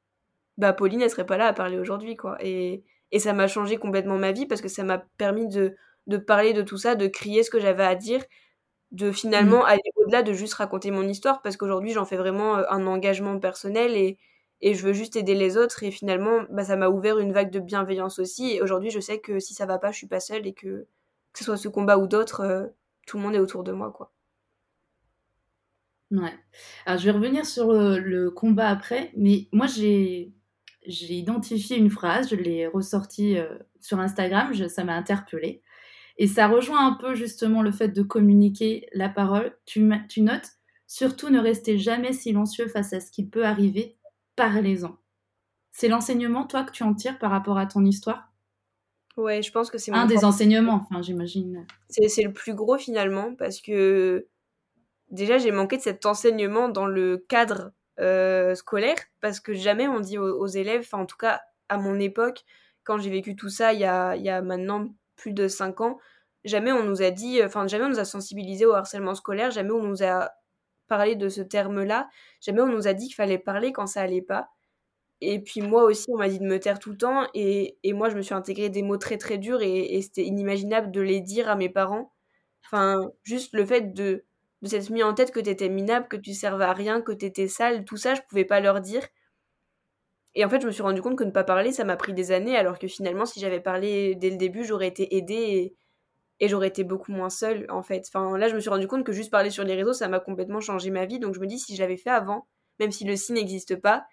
bah Pauline, elle serait pas là à parler aujourd'hui, quoi. Et, et ça m'a changé complètement ma vie parce que ça m'a permis de, de parler de tout ça, de crier ce que j'avais à dire, de finalement mmh. aller au-delà de juste raconter mon histoire parce qu'aujourd'hui j'en fais vraiment euh, un engagement personnel et, et je veux juste aider les autres et finalement bah, ça m'a ouvert une vague de bienveillance aussi et aujourd'hui je sais que si ça va pas je suis pas seule et que que ce soit ce combat ou d'autres euh, tout le monde est autour de moi quoi. Ouais. Alors je vais revenir sur le, combat après mais moi j'ai j'ai identifié une phrase, je l'ai ressortie euh, sur Instagram, ça m'a interpellée. Et ça rejoint un peu justement le fait de communiquer la parole. Tu, tu notes, surtout ne restez jamais silencieux face à ce qui peut arriver, parlez-en. C'est l'enseignement, toi, que tu en tires par rapport à ton histoire? Ouais, je pense que c'est un des enseignements, enfin, j'imagine. C'est le plus gros finalement, parce que déjà, j'ai manqué de cet enseignement dans le cadre euh, scolaire, parce que jamais on dit aux, élèves, enfin, en tout cas, à mon époque, quand j'ai vécu tout ça il y a, y a maintenant plus de 5 ans, jamais on nous a dit, enfin jamais on nous a sensibilisé au harcèlement scolaire, jamais on nous a parlé de ce terme-là, jamais on nous a dit qu'il fallait parler quand ça allait pas. Et puis moi aussi, on m'a dit de me taire tout le temps, et, et moi je me suis intégré des mots très très durs, et, c'était inimaginable de les dire à mes parents. Enfin, juste le fait de, de s'être mis en tête que t'étais minable, que tu servais à rien, que t'étais sale, tout ça, je pouvais pas leur dire. Et en fait, je me suis rendu compte que ne pas parler, ça m'a pris des années, alors que finalement, si j'avais parlé dès le début, j'aurais été aidée et, j'aurais été beaucoup moins seule, en fait. Enfin, là, je me suis rendu compte que juste parler sur les réseaux, ça m'a complètement changé ma vie. Donc, je me dis, si je l'avais fait avant, même si le si n'existe pas,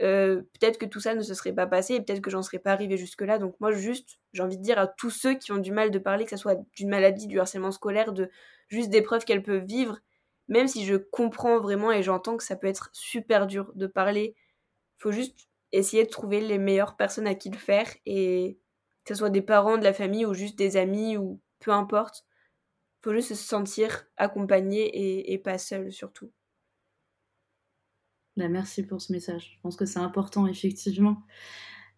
euh, peut-être que tout ça ne se serait pas passé et peut-être que j'en serais pas arrivée jusque-là. Donc, moi, juste, j'ai envie de dire à tous ceux qui ont du mal de parler, que ce soit d'une maladie, du harcèlement scolaire, de juste des preuves qu'elles peuvent vivre, même si je comprends vraiment et j'entends que ça peut être super dur de parler faut juste essayer de trouver les meilleures personnes à qui le faire et que ce soit des parents de la famille ou juste des amis ou peu importe. faut juste se sentir accompagné et, pas seul surtout. Bah, merci pour ce message. Je pense que c'est important, effectivement.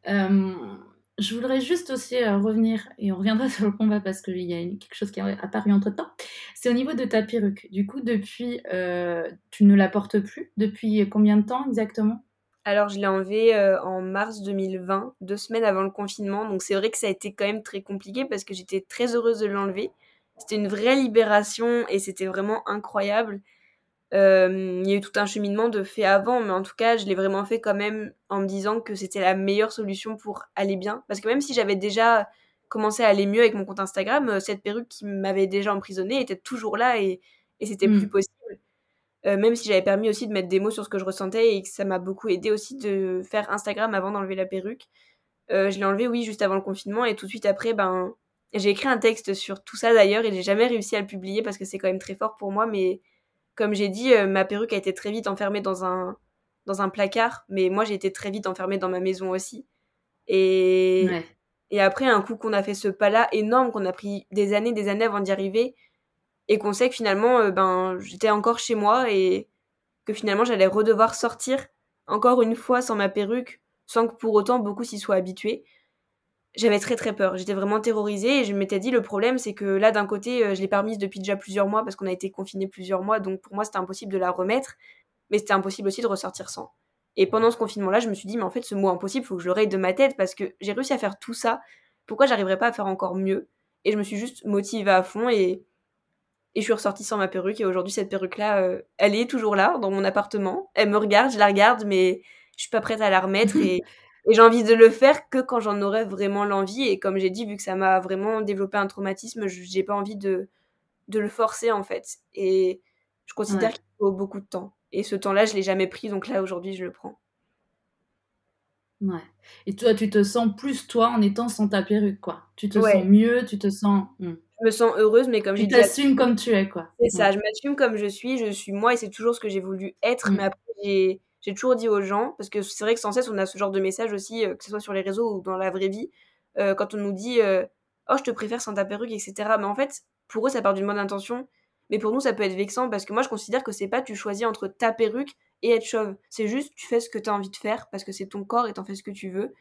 Euh, je voudrais juste aussi euh, revenir, et on reviendra *laughs* sur le combat parce qu'il y a quelque chose qui est apparu entre temps. C'est au niveau de ta perruque. Du coup, depuis, euh, tu ne la portes plus? Depuis combien de temps exactement? Alors, je l'ai enlevé euh, en mars 2020, deux semaines avant le confinement. Donc, c'est vrai que ça a été quand même très compliqué parce que j'étais très heureuse de l'enlever. C'était une vraie libération et c'était vraiment incroyable. Euh, il y a eu tout un cheminement de fait avant, mais en tout cas, je l'ai vraiment fait quand même en me disant que c'était la meilleure solution pour aller bien. Parce que même si j'avais déjà commencé à aller mieux avec mon compte Instagram, euh, cette perruque qui m'avait déjà emprisonnée était toujours là et, et c'était plus mmh. possible. même si j'avais permis aussi de mettre des mots sur ce que je ressentais et que ça m'a beaucoup aidé aussi de faire Instagram avant d'enlever la perruque. je l'ai enlevé, oui, juste avant le confinement et tout de suite après, ben, j'ai écrit un texte sur tout ça d'ailleurs et j'ai jamais réussi à le publier parce que c'est quand même très fort pour moi, mais comme j'ai dit, ma perruque a été très vite enfermée dans un, dans un placard, mais moi j'ai été très vite enfermée dans ma maison aussi. Et, et après, un coup qu'on a fait ce pas-là énorme, qu'on a pris des années, des années avant d'y arriver, et qu'on sait que finalement, euh, ben, j'étais encore chez moi et que finalement j'allais redevoir sortir encore une fois sans ma perruque, sans que pour autant beaucoup s'y soient habitués. J'avais très très peur, j'étais vraiment terrorisée et je m'étais dit le problème c'est que là d'un côté euh, je l'ai permise depuis déjà plusieurs mois parce qu'on a été confinés plusieurs mois donc pour moi c'était impossible de la remettre mais c'était impossible aussi de ressortir sans. Et pendant ce confinement-là, je me suis dit, mais en fait, ce mot impossible, faut que je le de ma tête parce que j'ai réussi à faire tout ça. Pourquoi j'arriverais pas à faire encore mieux? Et je me suis juste motivée à fond et, et je suis ressortie sans ma perruque. Et aujourd'hui, cette perruque-là, euh, elle est toujours là, dans mon appartement. Elle me regarde, je la regarde, mais je suis pas prête à la remettre. et, *laughs* et j'ai envie de le faire que quand j'en aurais vraiment l'envie. Et comme j'ai dit, vu que ça m'a vraiment développé un traumatisme, j'ai pas envie de, de le forcer, en fait. Et je considère qu'il faut beaucoup de temps. Et ce temps-là, je l'ai jamais pris, donc là, aujourd'hui, je le prends. Ouais. Et toi, tu te sens plus toi en étant sans ta perruque, quoi. Tu te sens mieux, tu te sens. Hmm. Je me sens heureuse, mais comme j'ai dit. Tu t'assumes comme tu es, quoi. C'est ça, je m'assume comme je suis, je suis moi et c'est toujours ce que j'ai voulu être. Hmm. Mais après, j'ai toujours dit aux gens, parce que c'est vrai que sans cesse, on a ce genre de message aussi, euh, que ce soit sur les réseaux ou dans la vraie vie, euh, quand on nous dit euh, Oh, je te préfère sans ta perruque, etc. Mais en fait, pour eux, ça part d'une bonne intention. Mais pour nous, ça peut être vexant parce que moi, je considère que c'est pas tu choisis entre ta perruque et être chauve. C'est juste tu fais ce que tu as envie de faire parce que c'est ton corps et t'en fais ce que tu veux.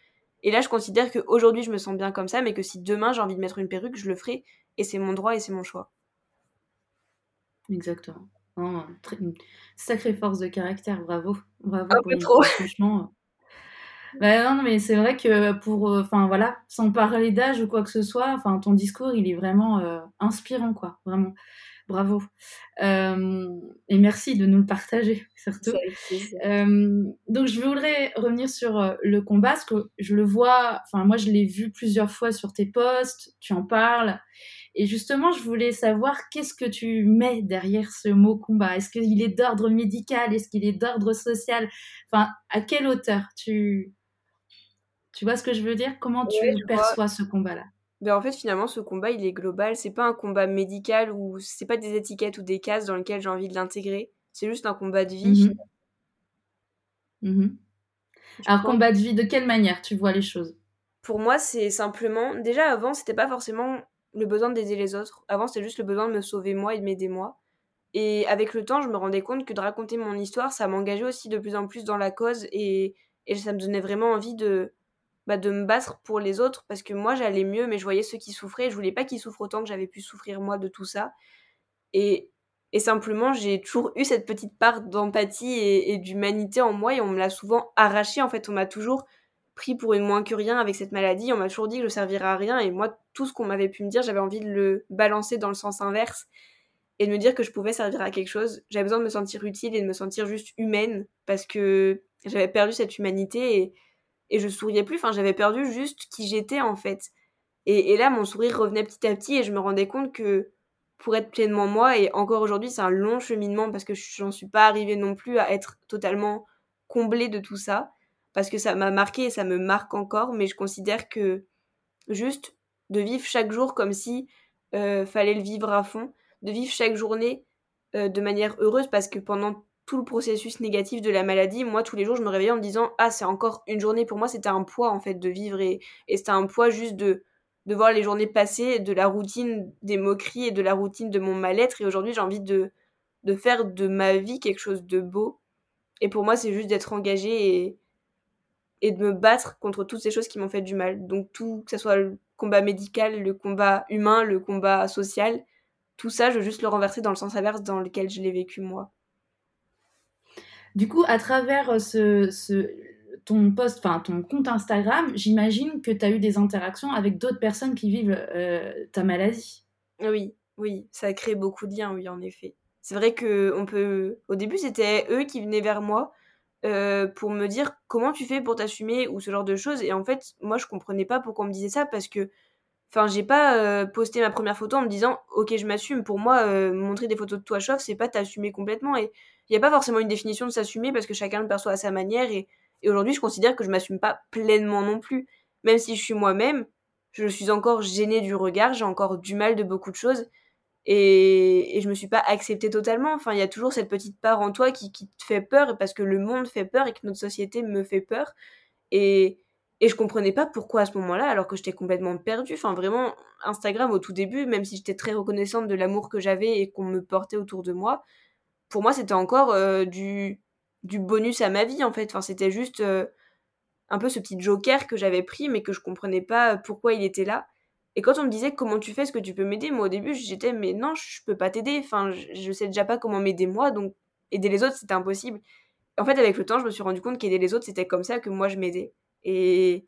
Et là, je considère qu'aujourd'hui, je me sens bien comme ça, mais que si demain j'ai envie de mettre une perruque, je le ferai. Et c'est mon droit et c'est mon choix. Exactement. Sacrée force de caractère, bravo. Bravo. Un peu trop. Franchement. Bah, non, mais c'est vrai que pour, euh, enfin voilà, sans parler d'âge ou quoi que ce soit, enfin ton discours, il est vraiment euh, inspirant, quoi, vraiment. Bravo. Euh, et merci de nous le partager, *laughs* surtout. Donc, je voudrais revenir sur le combat, parce que je le vois, enfin, moi, je l'ai vu plusieurs fois sur tes posts, tu en parles. Et justement, je voulais savoir qu'est-ce que tu mets derrière ce mot combat? Est-ce qu'il est d'ordre médical? Est-ce qu'il est d'ordre social? Enfin, à quelle hauteur? Tu... Tu vois ce que je veux dire? Comment tu perçois ce combat-là? Ben, en fait, finalement, ce combat, il est global. C'est pas un combat médical ou c'est pas des étiquettes ou des cases dans lesquelles j'ai envie de l'intégrer. C'est juste un combat de vie. Mmh mmh un combat de vie, de quelle manière tu vois les choses? Pour moi, c'est simplement. Déjà, avant, c'était pas forcément le besoin d'aider les autres. Avant, c'était juste le besoin de me sauver moi et de m'aider moi. Et avec le temps, je me rendais compte que de raconter mon histoire, ça m'engageait aussi de plus en plus dans la cause et, et ça me donnait vraiment envie de, bah, de me battre pour les autres parce que moi j'allais mieux mais je voyais ceux qui souffraient je voulais pas qu'ils souffrent autant que j'avais pu souffrir moi de tout ça et, et simplement j'ai toujours eu cette petite part d'empathie et, d'humanité en moi et on me l'a souvent arraché en fait on m'a toujours pris pour une moins que rien avec cette maladie on m'a toujours dit que je servirais à rien et moi tout ce qu'on m'avait pu me dire j'avais envie de le balancer dans le sens inverse et de me dire que je pouvais servir à quelque chose j'avais besoin de me sentir utile et de me sentir juste humaine parce que j'avais perdu cette humanité et et je souriais plus. Enfin, j'avais perdu juste qui j'étais en fait. Et, là, mon sourire revenait petit à petit et je me rendais compte que pour être pleinement moi, et encore aujourd'hui, c'est un long cheminement parce que j'en suis pas arrivée non plus à être totalement comblée de tout ça, parce que ça m'a marqué et ça me marque encore, mais je considère que juste de vivre chaque jour comme si euh, fallait le vivre à fond, de vivre chaque journée euh, de manière heureuse, parce que pendant tout le processus négatif de la maladie, moi tous les jours je me réveillais en me disant ah c'est encore une journée pour moi c'était un poids en fait de vivre et, c'était un poids juste de voir les journées passer de la routine des moqueries et de la routine de mon mal-être. Et aujourd'hui j'ai envie de de faire de ma vie quelque chose de beau. Et pour moi c'est juste d'être engagée et et de me battre contre toutes ces choses qui m'ont fait du mal donc tout que ce soit le combat médical le combat humain le combat social tout ça je veux juste le renverser dans le sens inverse dans lequel je l'ai vécu moi du coup, à travers euh, ce, ton post, enfin ton compte Instagram, j'imagine que tu as eu des interactions avec d'autres personnes qui vivent euh, ta maladie. Oui, oui, ça a créé beaucoup de liens, oui, en effet. C'est vrai que on peut. Au début, c'était eux qui venaient vers moi euh, pour me dire comment tu fais pour t'assumer ou ce genre de choses. Et en fait, moi, je comprenais pas pourquoi on me disait ça parce que Enfin, j'ai pas posté ma première photo en me disant OK, je m'assume. Pour moi, montrer des photos de toi chauve, c'est pas t'assumer complètement. Et il n'y a pas forcément une définition de s'assumer parce que chacun le perçoit à sa manière. Et, et aujourd'hui, je considère que je m'assume pas pleinement non plus. Même si je suis moi-même, je suis encore gênée du regard, j'ai encore du mal de beaucoup de choses. Et, et je me suis pas acceptée totalement. Enfin, il y a toujours cette petite part en toi qui, te fait peur parce que le monde fait peur et que notre société me fait peur. Et, et je comprenais pas pourquoi à ce moment-là, alors que j'étais complètement perdue. Enfin, vraiment, Instagram au tout début, même si j'étais très reconnaissante de l'amour que j'avais et qu'on me portait autour de moi, pour moi, c'était encore euh, du, du bonus à ma vie, en fait. Enfin, c'était juste euh, un peu ce petit joker que j'avais pris, mais que je comprenais pas pourquoi il était là. Et quand on me disait comment tu fais, est-ce que tu peux m'aider? Moi, au début, j'étais, mais non, je peux pas t'aider. Enfin, je, je sais déjà pas comment m'aider moi, donc aider les autres, c'était impossible. En fait, avec le temps, je me suis rendu compte qu'aider les autres, c'était comme ça que moi, je m'aidais. Et,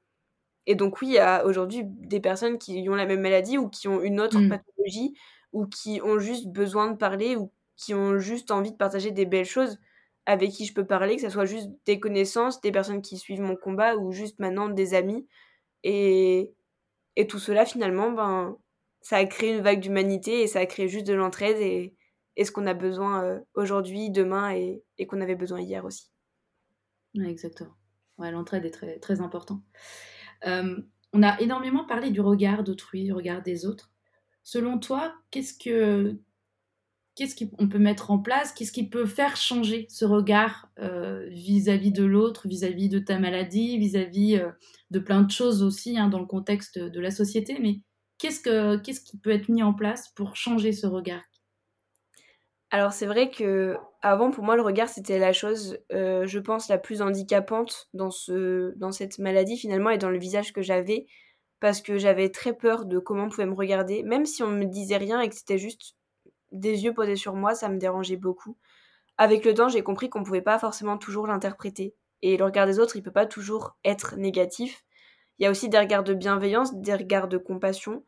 et donc oui, il y a aujourd'hui des personnes qui ont la même maladie ou qui ont une autre mmh. pathologie ou qui ont juste besoin de parler ou qui ont juste envie de partager des belles choses avec qui je peux parler, que ce soit juste des connaissances, des personnes qui suivent mon combat ou juste maintenant des amis. Et, et tout cela finalement, ben, ça a créé une vague d'humanité et ça a créé juste de l'entraide et, ce qu'on a besoin euh, aujourd'hui, demain et, et qu'on avait besoin hier aussi. exactement. Ouais, l'entraide est très, très important. Euh, on a énormément parlé du regard d'autrui, du regard des autres. Selon toi, qu'est-ce que qu'est-ce qu'on peut mettre en place? Qu'est-ce qui peut faire changer ce regard euh, vis-à-vis de l'autre, vis-à-vis de ta maladie, vis-à-vis euh, de plein de choses aussi hein, dans le contexte de la société? Mais qu'est-ce, que, qu'est-ce qui peut être mis en place pour changer ce regard? Alors c'est vrai que avant pour moi le regard c'était la chose euh, je pense la plus handicapante dans ce cette maladie finalement et dans le visage que j'avais parce que j'avais très peur de comment on pouvait me regarder même si on me disait rien et que c'était juste des yeux posés sur moi ça me dérangeait beaucoup. Avec le temps j'ai compris qu'on pouvait pas forcément toujours l'interpréter et le regard des autres il peut pas toujours être négatif. Il y a aussi des regards de bienveillance, des regards de compassion,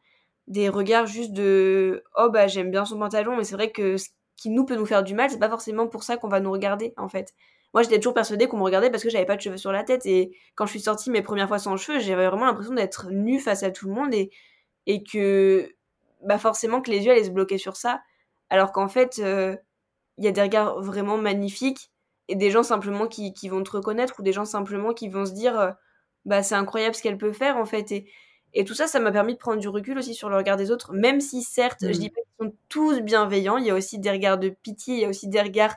des regards juste de oh bah j'aime bien son pantalon mais c'est vrai que qui nous peut nous faire du mal, c'est pas forcément pour ça qu'on va nous regarder en fait. Moi j'étais toujours persuadée qu'on me regardait parce que j'avais pas de cheveux sur la tête et quand je suis sortie mes premières fois sans cheveux, j'avais vraiment l'impression d'être nue face à tout le monde et, et que bah forcément que les yeux allaient se bloquer sur ça alors qu'en fait euh, il y a des regards vraiment magnifiques et des gens simplement qui, qui, vont te reconnaître ou des gens simplement qui vont se dire euh, bah c'est incroyable ce qu'elle peut faire en fait et et tout ça, ça m'a permis de prendre du recul aussi sur le regard des autres, même si certes, je mm. dis pas qu'ils sont tous bienveillants, il y a aussi des regards de pitié, il y a aussi des regards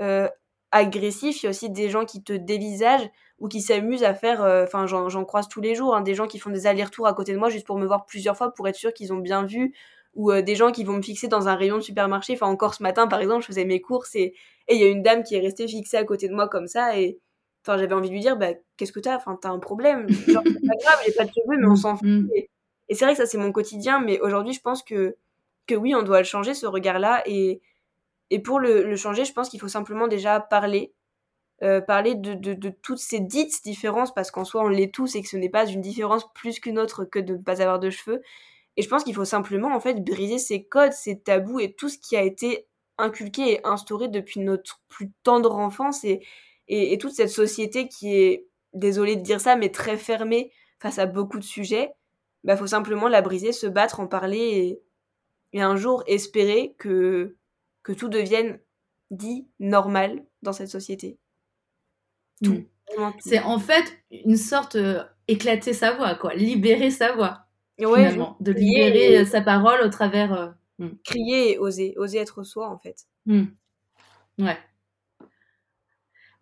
euh, agressifs, il y a aussi des gens qui te dévisagent ou qui s'amusent à faire, euh, enfin j'en croise tous les jours, hein, des gens qui font des allers-retours à côté de moi juste pour me voir plusieurs fois pour être sûr qu'ils ont bien vu, ou euh, des gens qui vont me fixer dans un rayon de supermarché, enfin encore ce matin par exemple, je faisais mes courses et il y a une dame qui est restée fixée à côté de moi comme ça et Enfin, j'avais envie de lui dire, bah, qu'est-ce que t'as? Enfin, t'as un problème. Genre, c'est pas grave, j'ai pas de cheveux, mais on s'en fout. Mm. Et, c'est vrai que ça, c'est mon quotidien, mais aujourd'hui, je pense que, que oui, on doit le changer, ce regard-là. Et, et pour le, le changer, je pense qu'il faut simplement déjà parler. Euh, parler de, de, de, toutes ces dites différences, parce qu'en soi, on l'est tous et que ce n'est pas une différence plus qu'une autre que de ne pas avoir de cheveux. Et je pense qu'il faut simplement, en fait, briser ces codes, ces tabous et tout ce qui a été inculqué et instauré depuis notre plus tendre enfance. Et, et, toute cette société qui est, désolée de dire ça, mais très fermée face à beaucoup de sujets, bah faut simplement la briser, se battre, en parler et, un jour espérer que, que tout devienne dit normal dans cette société. Tout. Mm. C'est en fait une sorte euh, éclater sa voix, quoi, libérer sa voix. Finalement, de libérer sa parole au travers. Euh, mm. Crier et oser, oser être soi en fait. Mm. Ouais.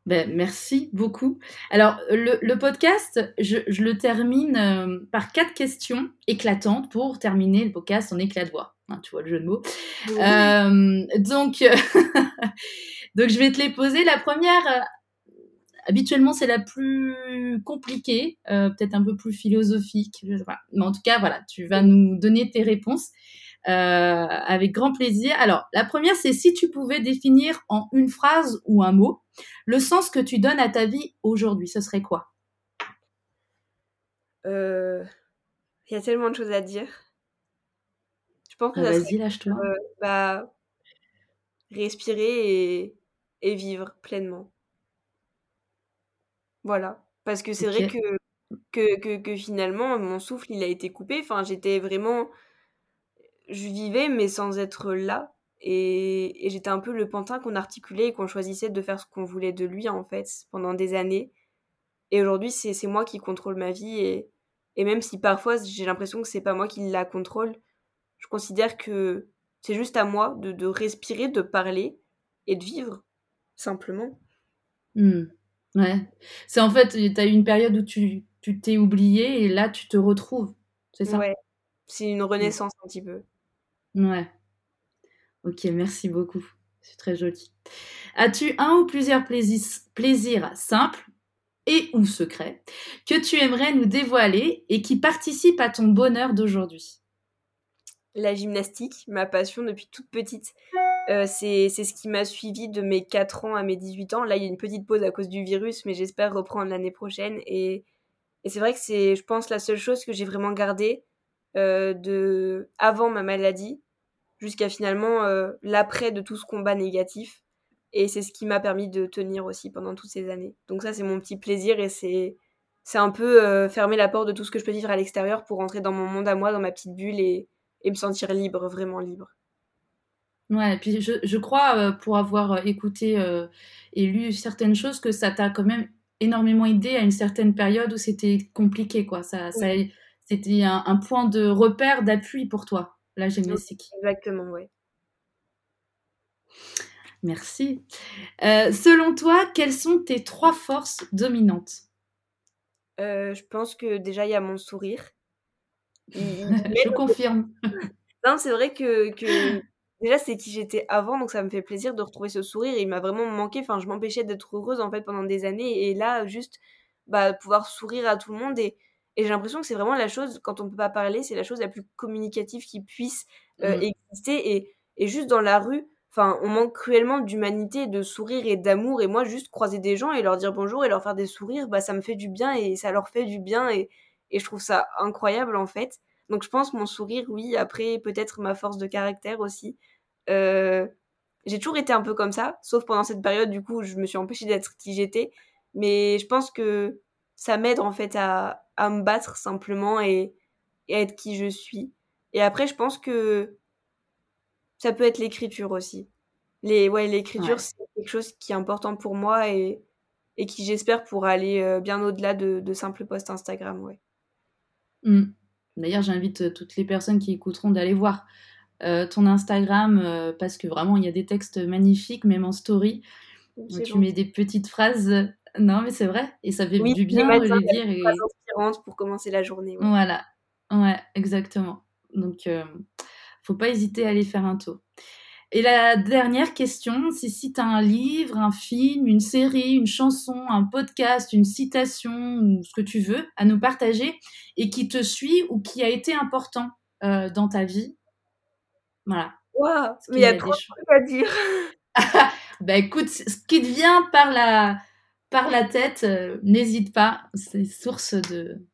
Ben, merci beaucoup. Alors, le, podcast, je, le termine euh, par quatre questions éclatantes pour terminer le podcast en éclat de voix. Hein, tu vois le jeu de mots. Euh, donc, *laughs* donc, je vais te les poser. La première, euh, habituellement, c'est la plus compliquée, peut-être un peu plus philosophique. Mais en tout cas, voilà, tu vas nous donner tes réponses. avec grand plaisir. Alors, la première, c'est si tu pouvais définir en une phrase ou un mot le sens que tu donnes à ta vie aujourd'hui, ce serait quoi? Euh, Il y a tellement de choses à dire. Je pense que ah, Vas-y, lâche-toi. Euh, bah, respirer et, vivre pleinement. Voilà. Parce que c'est vrai que que, que, finalement mon souffle il a été coupé. Enfin, j'étais vraiment. Je vivais, mais sans être là. Et, et j'étais un peu le pantin qu'on articulait et qu'on choisissait de faire ce qu'on voulait de lui, en fait, pendant des années. Et aujourd'hui, c'est moi qui contrôle ma vie. Et, et même si parfois j'ai l'impression que c'est pas moi qui la contrôle, je considère que c'est juste à moi de, de, respirer, de parler et de vivre, simplement. Mmh. Ouais. C'est en fait, tu as eu une période où tu t'es oublié et là tu te retrouves, c'est ça? Ouais. C'est une renaissance un petit peu. Ouais. Ok, merci beaucoup. C'est très joli. As-tu un ou plusieurs plaisirs simples et ou secrets que tu aimerais nous dévoiler et qui participent à ton bonheur d'aujourd'hui? La gymnastique, ma passion depuis toute petite. Euh, c'est ce qui m'a suivi de mes 4 ans à mes 18 ans. Là, il y a une petite pause à cause du virus, mais j'espère reprendre l'année prochaine. Et, et c'est vrai que c'est, je pense, la seule chose que j'ai vraiment gardée euh, de avant ma maladie jusqu'à finalement euh, l'après de tout ce combat négatif. Et c'est ce qui m'a permis de tenir aussi pendant toutes ces années. Donc ça, c'est mon petit plaisir et c'est c'est un peu fermer la porte de tout ce que je peux vivre à l'extérieur pour rentrer dans mon monde à moi, dans ma petite bulle et, et me sentir libre, vraiment libre. Ouais, et puis je, je crois, euh, pour avoir euh, écouté euh, et lu certaines choses, que ça t'a quand même énormément aidé à une certaine période où c'était compliqué, quoi. Ça, ça c'était un, un, point de repère, d'appui pour toi, la gymnastique. Exactement, ouais. Merci. selon toi, quelles sont tes trois forces dominantes? Je pense que déjà, il y a mon sourire. *laughs* je confirme. Non, c'est vrai que, que déjà c'est qui j'étais avant donc ça me fait plaisir de retrouver ce sourire. Et il m'a vraiment manqué. Enfin je m'empêchais d'être heureuse en fait pendant des années. Et là juste bah pouvoir sourire à tout le monde. Et, et j'ai l'impression que c'est vraiment la chose quand on peut pas parler c'est la chose la plus communicative qui puisse euh, mmh. exister. Et, et juste dans la rue enfin on manque cruellement d'humanité de sourire et d'amour. Et moi juste croiser des gens et leur dire bonjour et leur faire des sourires bah ça me fait du bien et ça leur fait du bien. Et, et je trouve ça incroyable en fait donc je pense mon sourire, oui. Après, peut-être ma force de caractère aussi. Euh, j'ai toujours été un peu comme ça, sauf pendant cette période, du coup, je me suis empêchée d'être qui j'étais. Mais je pense que ça m'aide en fait à, à, me battre simplement et, et, à être qui je suis. Et après, je pense que ça peut être l'écriture aussi. Les, ouais, l'écriture, c'est quelque chose qui est important pour moi et, et qui, j'espère, pourra aller euh, bien au-delà de, de simples posts Instagram. Ouais. Mmh. D'ailleurs, j'invite euh, toutes les personnes qui écouteront d'aller voir euh, ton Instagram euh, parce que vraiment, il y a des textes magnifiques, même en story. tu mets des petites phrases. Non, mais c'est vrai. Et ça fait du bien de les dire. Inspirantes pour commencer la journée. Voilà. Ouais, exactement. Donc, faut pas hésiter à aller faire un tour. Et la dernière question, c'est si tu as un livre, un film, une série, une chanson, un podcast, une citation ou ce que tu veux à nous partager et qui te suit ou qui a été important euh, dans ta vie. Voilà. Waouh, mais il y a trop de choses à dire. *laughs* bah écoute, ce qui te vient par la, par la tête, euh, n'hésite pas, c'est source de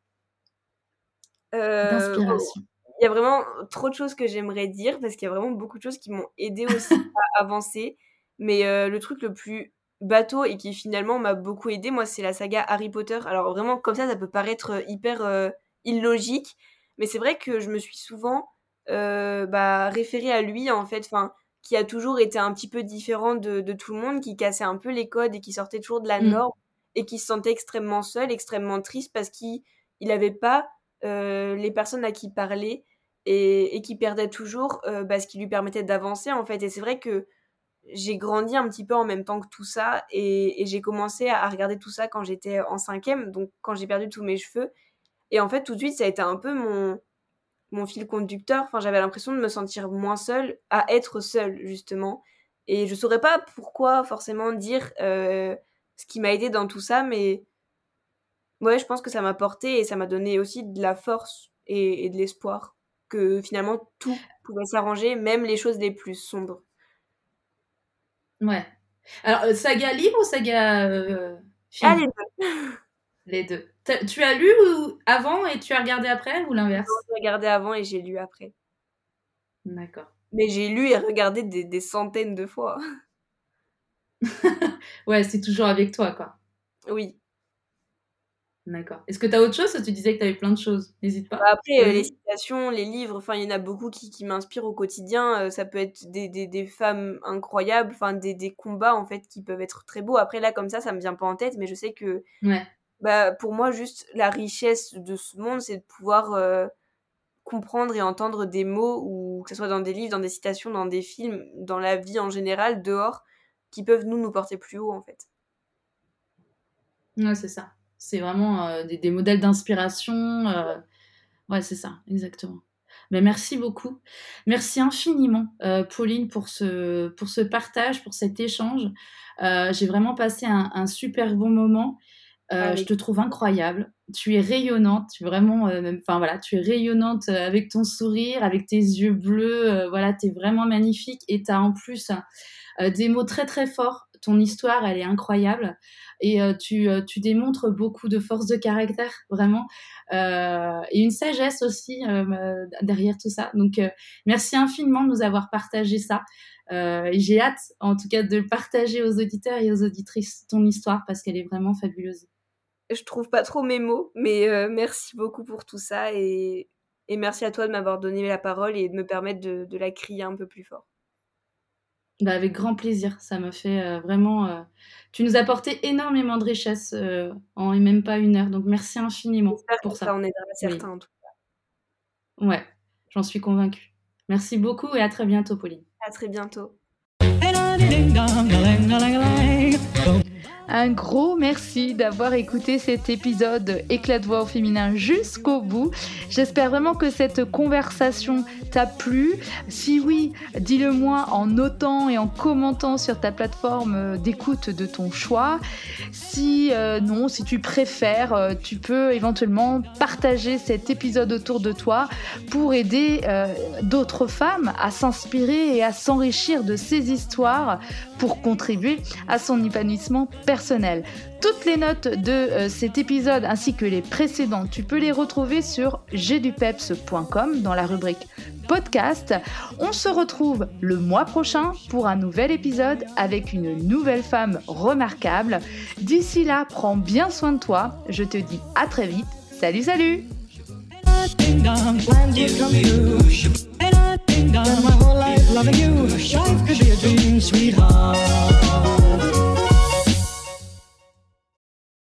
euh, d'inspiration il y a vraiment trop de choses que j'aimerais dire parce qu'il y a vraiment beaucoup de choses qui m'ont aidé aussi *laughs* à avancer. Mais euh, le truc le plus bateau et qui finalement m'a beaucoup aidé, moi, c'est la saga Harry Potter. Alors vraiment, comme ça, ça peut paraître euh, hyper euh, illogique, mais c'est vrai que je me suis souvent bah, référée à lui, en fait, enfin, qui a toujours été un petit peu différent de, de, tout le monde, qui cassait un peu les codes et qui sortait toujours de la mmh. norme et qui se sentait extrêmement seul, extrêmement triste parce qu'il n'avait pas les personnes à qui parler et, qui perdaient toujours euh, bah, ce qui lui permettait d'avancer en fait. Et c'est vrai que j'ai grandi un petit peu en même temps que tout ça et, j'ai commencé à, regarder tout ça quand j'étais en cinquième, donc quand j'ai perdu tous mes cheveux. Et en fait, tout de suite, ça a été un peu mon, mon fil conducteur. Enfin, j'avais l'impression de me sentir moins seule, à être seule, justement. Et je saurais pas pourquoi forcément dire euh, ce qui m'a aidé dans tout ça, mais ouais, je pense que ça m'a porté et ça m'a donné aussi de la force et, de l'espoir que finalement tout pouvait s'arranger, même les choses les plus sombres. Ouais. Alors, euh, saga libre ou saga euh, film? Ah, les deux. *laughs* les deux. Tu as lu avant et tu as regardé après ou l'inverse? J'ai regardé avant et j'ai lu après. D'accord. Mais j'ai lu et regardé des, des centaines de fois. *laughs* ouais, c'est toujours avec toi, quoi. Oui. D'accord. Est-ce que tu as autre chose Tu disais que tu avais plein de choses? N'hésite pas. Bah, après, euh, les citations, les livres, enfin, il y en a beaucoup qui, qui m'inspirent au quotidien. Euh, ça peut être des, des, des femmes incroyables, enfin, des, des, combats, en fait, qui peuvent être très beaux. Après, là, comme ça, ça me vient pas en tête, mais je sais que, ouais. bah, pour moi, juste la richesse de ce monde, c'est de pouvoir euh, comprendre et entendre des mots, ou que ce soit dans des livres, dans des citations, dans des films, dans la vie en général, dehors, qui peuvent nous, nous porter plus haut, en fait. Ouais, c'est ça. C'est vraiment euh, des, modèles d'inspiration. Euh, ouais, c'est ça, exactement. Mais merci beaucoup. Merci infiniment, euh, Pauline, pour ce, pour ce partage, pour cet échange. J'ai vraiment passé un, super bon moment. Je te trouve incroyable. Tu es rayonnante. Tu es vraiment, enfin voilà, tu es rayonnante avec ton sourire, avec tes yeux bleus. voilà, tu es vraiment magnifique. Et tu as en plus des mots très très forts. Ton histoire, elle est incroyable et euh, tu, euh, tu, démontres beaucoup de force de caractère, vraiment, euh, et une sagesse aussi derrière tout ça. Donc, merci infiniment de nous avoir partagé ça. j'ai hâte, en tout cas, de partager aux auditeurs et aux auditrices ton histoire parce qu'elle est vraiment fabuleuse. Je trouve pas trop mes mots, mais merci beaucoup pour tout ça et, merci à toi de m'avoir donné la parole et de me permettre de la crier un peu plus fort. Bah, avec grand plaisir. Ça me fait euh, vraiment. Euh, tu nous as apporté énormément de richesse euh, en même pas une heure. Donc merci infiniment pour ça. On est certains en tout cas. Ouais, j'en suis convaincue. Merci beaucoup et à très bientôt, Pauline. À très bientôt. Un gros merci d'avoir écouté cet épisode Éclat de voix au féminin jusqu'au bout. J'espère vraiment que cette conversation t'a plu. Si oui, dis-le moi en notant et en commentant sur ta plateforme d'écoute de ton choix. Si euh, non, si tu préfères, euh, tu peux éventuellement partager cet épisode autour de toi pour aider euh, d'autres femmes à s'inspirer et à s'enrichir de ces histoires pour contribuer à son épanouissement personnel toutes les notes de euh, cet épisode ainsi que les précédents, tu peux les retrouver sur gdupeps.com dans la rubrique podcast. On se retrouve le mois prochain pour un nouvel épisode avec une nouvelle femme remarquable. D'ici là, prends bien soin de toi. Je te dis à très vite. Salut, salut